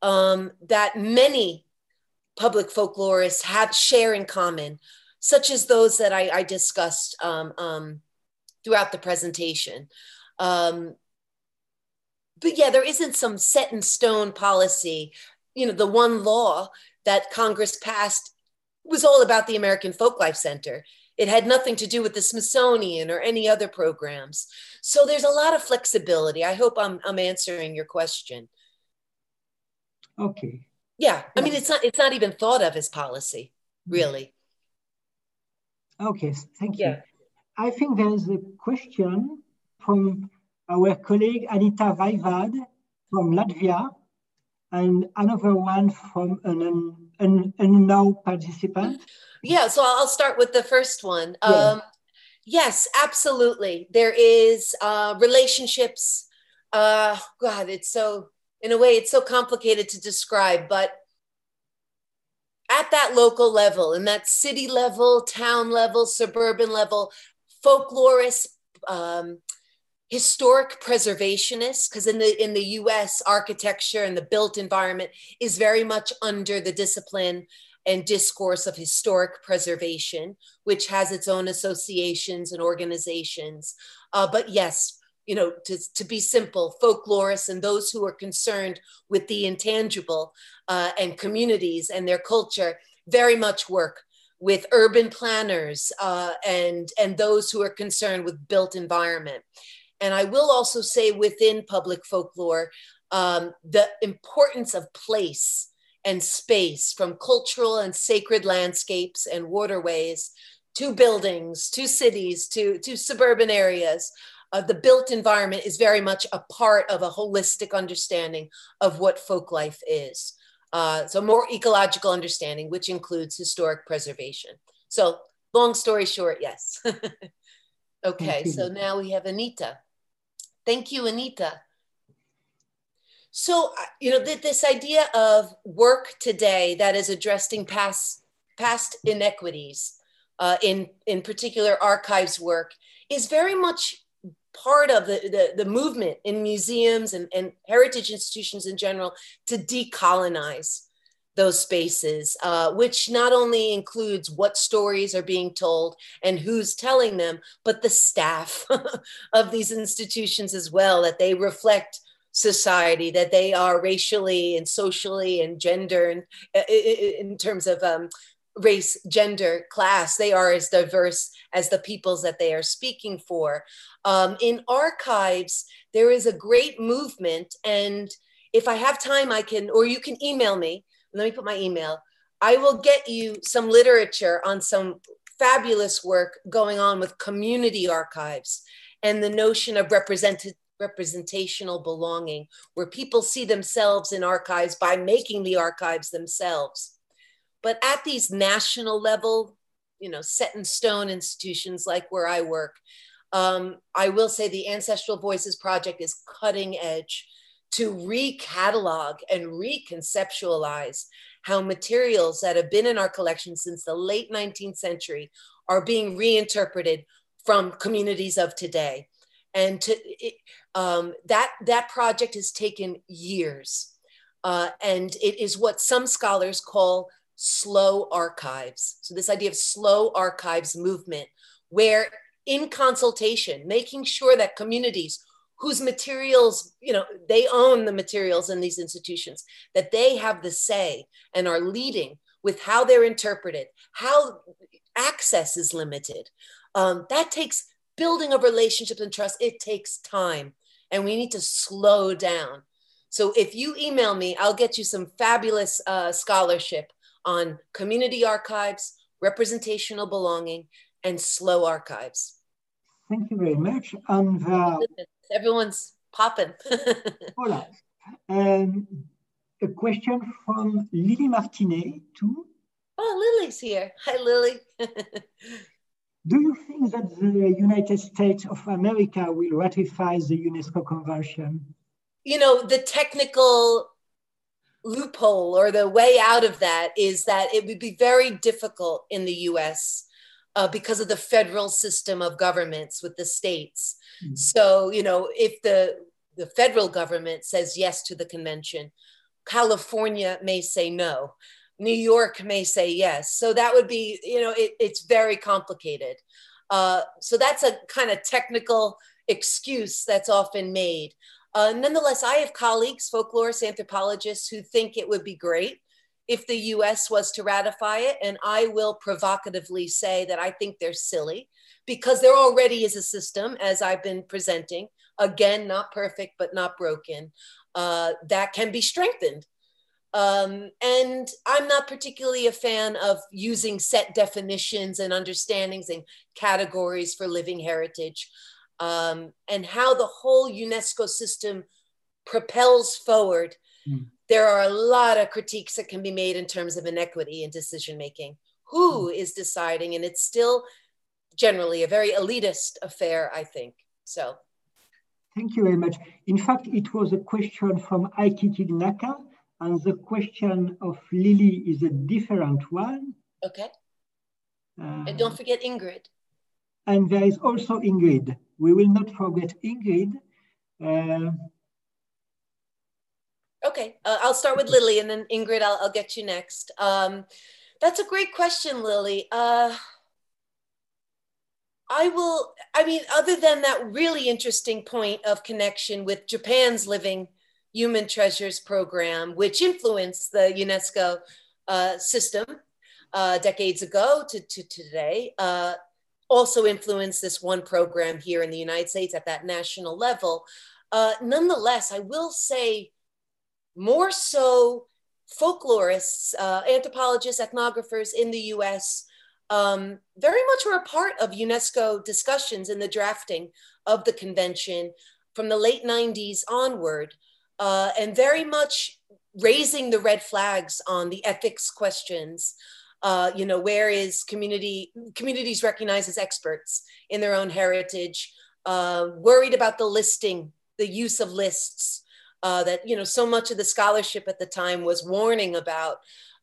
um, that many public folklorists have share in common such as those that I, I discussed um, um, throughout the presentation. Um, but yeah, there isn't some set in stone policy. You know, the one law that Congress passed was all about the American Folklife Center. It had nothing to do with the Smithsonian or any other programs. So there's a lot of flexibility. I hope I'm, I'm answering your question. Okay. Yeah, I mean it's not it's not even thought of as policy, mm-hmm. really. Okay, thank you. Yeah. I think there is a question from our colleague Anita Vaivade from Latvia and another one from an, an, unknown participant. Yeah, so I'll start with the first one. Yeah. Um, yes, absolutely. There is uh, relationships. Uh, God, it's so, in a way, it's so complicated to describe, but at that local level, in that city level, town level, suburban level, folklorists, um, historic preservationists, because in the in the U.S., architecture and the built environment is very much under the discipline and discourse of historic preservation, which has its own associations and organizations. Uh, but yes, you know, to, to be simple, folklorists and those who are concerned with the intangible uh, and communities and their culture very much work with urban planners uh, and, and those who are concerned with built environment. And I will also say within public folklore, um, the importance of place and space from cultural and sacred landscapes and waterways to buildings, to cities, to, to suburban areas, uh, the built environment is very much a part of a holistic understanding of what folk life is. Uh, so more ecological understanding, which includes historic preservation. So long story short, yes. (laughs) okay, so now we have Anita. Thank you, Anita. So, you know, this idea of work today that is addressing past, past inequities, uh, in, in particular archives work, is very much part of the, the, the, movement in museums and, and heritage institutions in general to decolonize those spaces, uh, which not only includes what stories are being told and who's telling them, but the staff (laughs) of these institutions as well, that they reflect society, that they are racially and socially and gender and uh, in terms of um, race, gender, class, they are as diverse as the peoples that they are speaking for. Um, in archives, there is a great movement. And if I have time, I can, or you can email me. Let me put my email. I will get you some literature on some fabulous work going on with community archives and the notion of represented representational belonging, where people see themselves in archives by making the archives themselves. But at these national level, you know, set in stone institutions like where I work, um, I will say the Ancestral Voices Project is cutting edge to recatalog and reconceptualize how materials that have been in our collection since the late 19th century are being reinterpreted from communities of today. And to, um, that, that project has taken years. Uh, and it is what some scholars call slow archives. So, this idea of slow archives movement, where in consultation, making sure that communities whose materials, you know, they own the materials in these institutions, that they have the say and are leading with how they're interpreted, how access is limited. Um, that takes building of relationships and trust, it takes time. And we need to slow down. So if you email me, I'll get you some fabulous uh, scholarship on community archives, representational belonging, and slow archives. Thank you very much. And uh, (laughs) everyone's popping. (laughs) voilà. Um, a question from Lily Martinet too. Oh, Lily's here. Hi, Lily. (laughs) Do you think that the United States of America will ratify the UNESCO Convention? You know, the technical loophole or the way out of that is that it would be very difficult in the US uh, because of the federal system of governments with the states. Mm-hmm. So, you know, if the, the federal government says yes to the convention, California may say no. New York may say yes. So that would be, you know, it, it's very complicated. Uh, so that's a kind of technical excuse that's often made. Uh, nonetheless, I have colleagues, folklorists, anthropologists, who think it would be great if the US was to ratify it. And I will provocatively say that I think they're silly because there already is a system, as I've been presenting, again, not perfect, but not broken, uh, that can be strengthened. Um, and I'm not particularly a fan of using set definitions and understandings and categories for living heritage um, and how the whole UNESCO system propels forward, mm. there are a lot of critiques that can be made in terms of inequity in decision making. Who mm. is deciding? And it's still generally a very elitist affair, I think. So. Thank you very much. In fact, it was a question from Aikiki Naka, and the question of Lily is a different one. Okay. Uh, and don't forget Ingrid. And there is also Ingrid. We will not forget Ingrid. Uh, okay, uh, I'll start with Lily and then Ingrid, I'll, I'll get you next. Um, that's a great question, Lily. Uh, I will, I mean, other than that really interesting point of connection with Japan's Living Human Treasures program, which influenced the UNESCO uh, system uh, decades ago to, to today, uh, also influenced this one program here in the United States at that national level. Uh, nonetheless, I will say more so folklorists, uh, anthropologists, ethnographers in the US um, very much were a part of UNESCO discussions in the drafting of the convention from the late 90s onward, uh, and very much raising the red flags on the ethics questions. Uh, you know, where is community communities recognized as experts in their own heritage? Uh, worried about the listing, the use of lists uh, that you know so much of the scholarship at the time was warning about.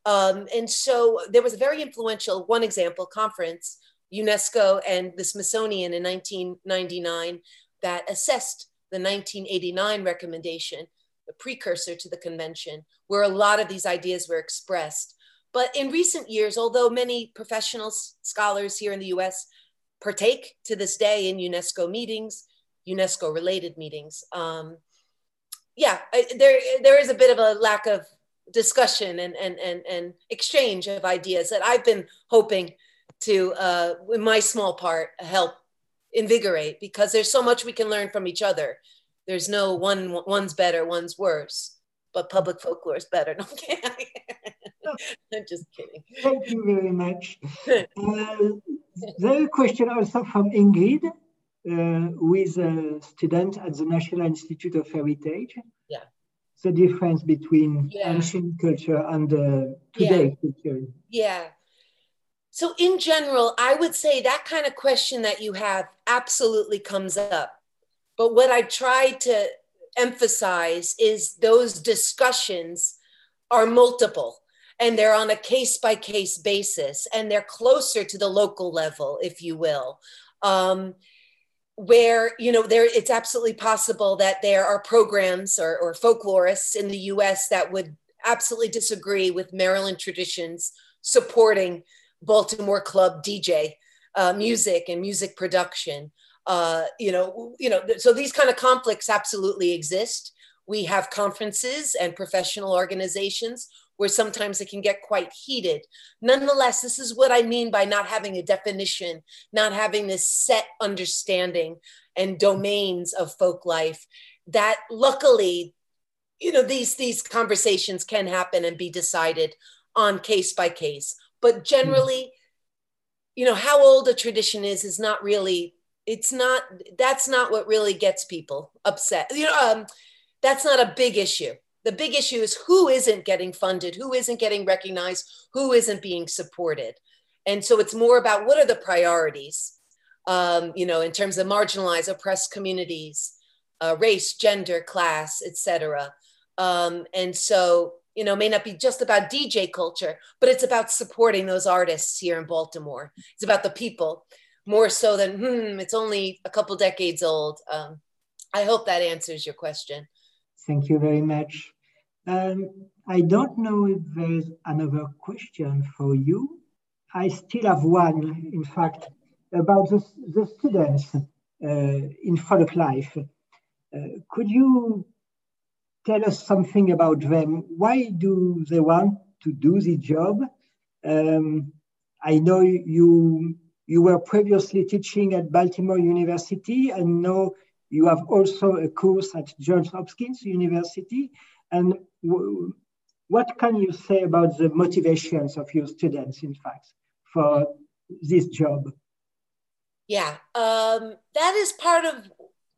Um, and so there was a very influential one example conference, UNESCO and the Smithsonian in 1999 that assessed the 1989 recommendation, the precursor to the convention, where a lot of these ideas were expressed. But in recent years, although many professional scholars here in the US partake to this day in UNESCO meetings, UNESCO related meetings, um, yeah, there, there is a bit of a lack of discussion and, and, and, and exchange of ideas that I've been hoping to, uh, in my small part, help invigorate because there's so much we can learn from each other. There's no one one's better, one's worse, but public folklore is better. (laughs) No, (laughs) I'm just kidding. Thank you very much. (laughs) Uh, a question also from Ingrid, uh, who is a student at the National Institute of Heritage. Yeah. The difference between yeah. ancient culture and uh, today yeah. culture. Yeah. So, in general, I would say that kind of question that you have absolutely comes up. But what I try to emphasize is those discussions are multiple and they're on a case by case basis and they're closer to the local level, if you will. Um, where you know there it's absolutely possible that there are programs or, or folklorists in the us that would absolutely disagree with maryland traditions supporting Baltimore club DJ uh, music and music production. Uh, you know, you know, so these kind of conflicts absolutely exist. We have conferences and professional organizations where sometimes it can get quite heated. Nonetheless, this is what I mean by not having a definition, not having this set understanding and domains of folk life. That luckily, you know, these these conversations can happen and be decided on case by case but generally you know how old a tradition is is not really it's not that's not what really gets people upset. You know um, that's not a big issue. The big issue is who isn't getting funded who isn't getting recognized who isn't being supported. And so it's more about what are the priorities um, you know in terms of marginalized oppressed communities uh, race gender class etc um, and so you know, may not be just about DJ culture, but it's about supporting those artists here in Baltimore. It's about the people more so than, hmm, it's only a couple decades old. Um, I hope that answers your question. Thank you very much. Um, I don't know if there's another question for you. I still have one, in fact, about the, the students uh, in folk life. Uh, could you tell us something about them. Why do they want to do the job? Um, I know you you were previously teaching at Baltimore University, and now you have also a course at Johns Hopkins University. And what can you say about the motivations of your students, in fact, for this job? Yeah, um, that is part of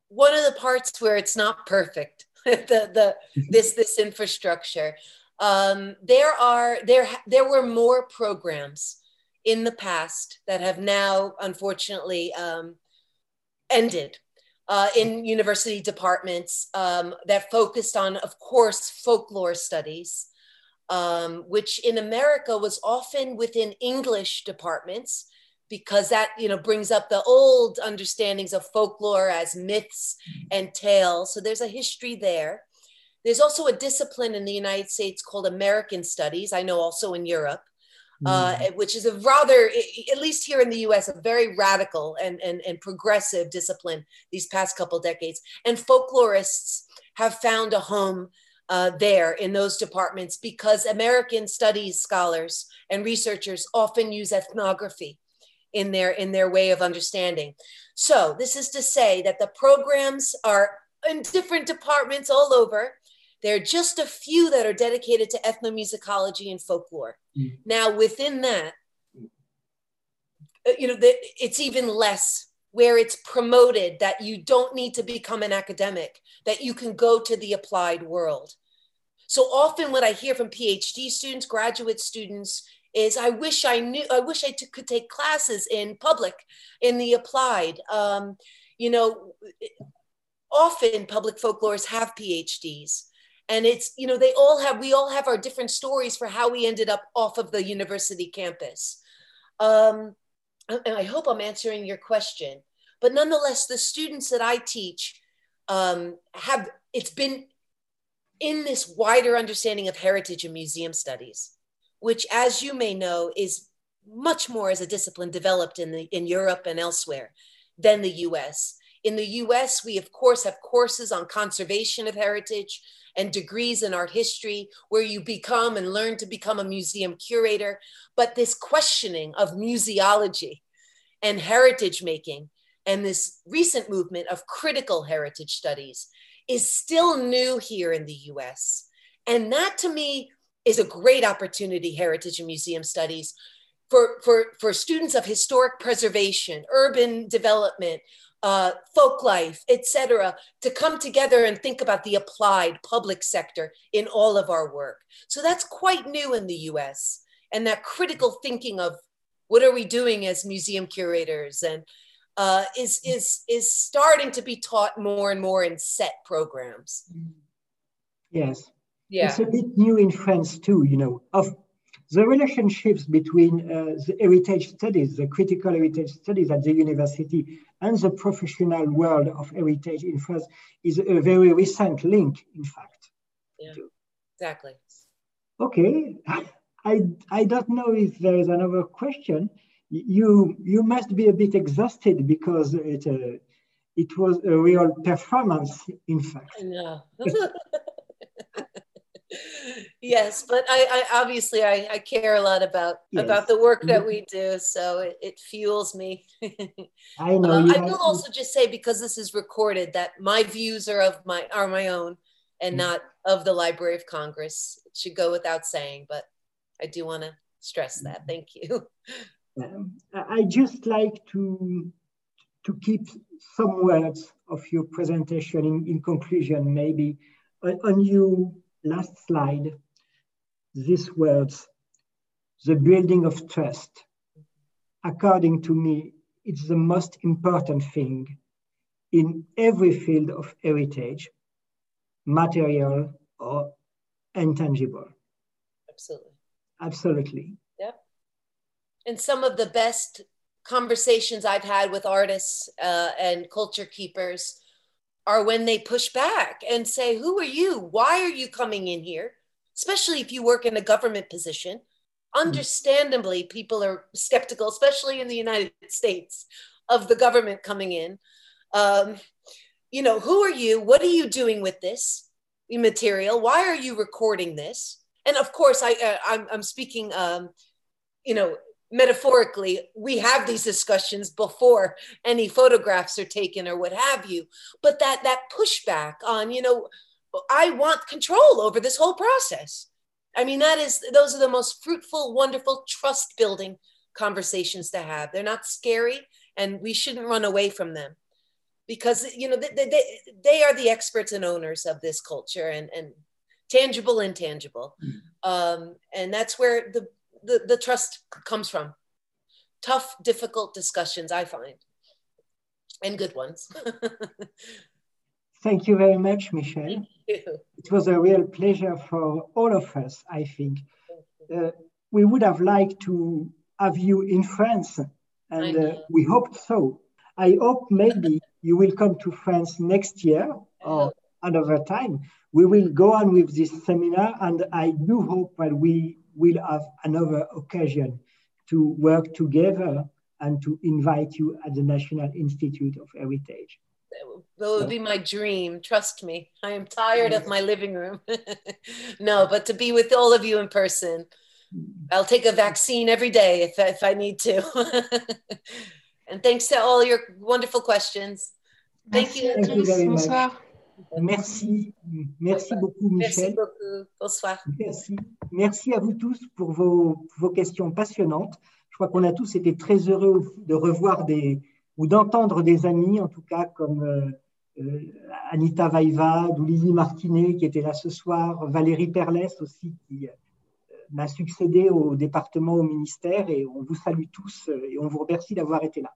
one of the parts where it's not perfect. (laughs) the the (laughs) this this infrastructure. Um, there are there there were more programs in the past that have now unfortunately um, ended uh, in university departments um, that focused on, of course, folklore studies, um, which in America was often within English departments because that you know brings up the old understandings of folklore as myths and tales. So there's a history there. There's also a discipline in the united states called american studies i know also in europe uh, mm. which is a rather at least here in the us a very radical and, and, and progressive discipline these past couple decades and folklorists have found a home uh, there in those departments because American studies scholars and researchers often use ethnography in their in their way of understanding. So this is to say that the programs are in different departments all over. There are just a few that are dedicated to ethnomusicology and folklore. Mm. Now, within that, uh, you know, it's even less where it's promoted that you don't need to become an academic, that you can go to the applied world. So often, what I hear from PhD students, graduate students, is I wish I knew, I wish I t- could take classes in public, in the applied. Um, you know, often public folklorists have PhDs. And it's, you know, they all have, we all have our different stories for how we ended up off of the university campus. Um, and I hope I'm answering your question. But nonetheless, the students that I teach um, have, it's been in this wider understanding of heritage and museum studies, which, as you may know, is much more as a discipline developed in, the, in Europe and elsewhere than the US. In the US, we of course have courses on conservation of heritage and degrees in art history where you become and learn to become a museum curator. But this questioning of museology and heritage making and this recent movement of critical heritage studies is still new here in the US. And that to me is a great opportunity, heritage and museum studies, for, for, for students of historic preservation, urban development, uh, folk life, etc., to come together and think about the applied public sector in all of our work. So that's quite new in the US. And that critical thinking of what are we doing as museum curators and uh, is, is, is starting to be taught more and more in set programs. Yes. Yeah. It's a bit new in France too, you know, of the relationships between uh, the heritage studies, the critical heritage studies at the university and the professional world of heritage in France is a very recent link, in fact. Yeah, exactly. Okay, (laughs) I, I don't know if there is another question. You, you must be a bit exhausted because it, uh, it was a real performance, in fact. I know. (laughs) yes, but I, I obviously I, I, care a lot about yes. about the work that we do, so it, it fuels me. I know. Uh, I will also just say because this is recorded that my views are of my are my own and mm. not of the Library of Congress. It should go without saying, but I do want to stress that. Mm. Thank you. Um, I just like to to keep some words of your presentation in, in conclusion, maybe on, on you last slide, these words, the building of trust. According to me, it's the most important thing in every field of heritage, material or intangible. Absolutely. Absolutely. Yep. And some of the best conversations I've had with artists uh, and culture keepers are when they push back and say, Who are you? Why are you coming in here? Especially if you work in a government position. Understandably, people are skeptical, especially in the United States, of the government coming in. Um, you know, who are you? What are you doing with this material? Why are you recording this? And of course, I, uh, I'm, I'm speaking, um, you know, metaphorically, we have these discussions before any photographs are taken or what have you. But that that pushback on, you know, I want control over this whole process. I mean, that is those are the most fruitful, wonderful, trust building conversations to have. They're not scary, and we shouldn't run away from them because you know they, they, they are the experts and owners of this culture and and tangible intangible mm. um, and that's where the the, the trust comes from. Tough, difficult discussions, I find, and good ones. (laughs) Thank you very much, Michelle. It was a real pleasure for all of us, I think. Uh, we would have liked to have you in France, and uh, we hope so. I hope maybe (laughs) you will come to France next year or another time. We will go on with this seminar, and I do hope that we will have another occasion to work together and to invite you at the National Institute of Heritage. That would be my dream. Trust me. I am tired yes. of my living room. (laughs) no, but to be with all of you in person. I'll take a vaccine every day if, if I need to. (laughs) and thanks to all your wonderful questions. Thank you. Thank you very much. Merci, merci beaucoup Michel. Merci beaucoup. Bonsoir. Merci. Merci à vous tous pour vos, vos questions passionnantes. Je crois qu'on a tous été très heureux de revoir des, ou d'entendre des amis, en tout cas, comme euh, Anita Vaïvad ou Lily Martinet, qui était là ce soir, Valérie Perles aussi, qui m'a succédé au département, au ministère, et on vous salue tous et on vous remercie d'avoir été là.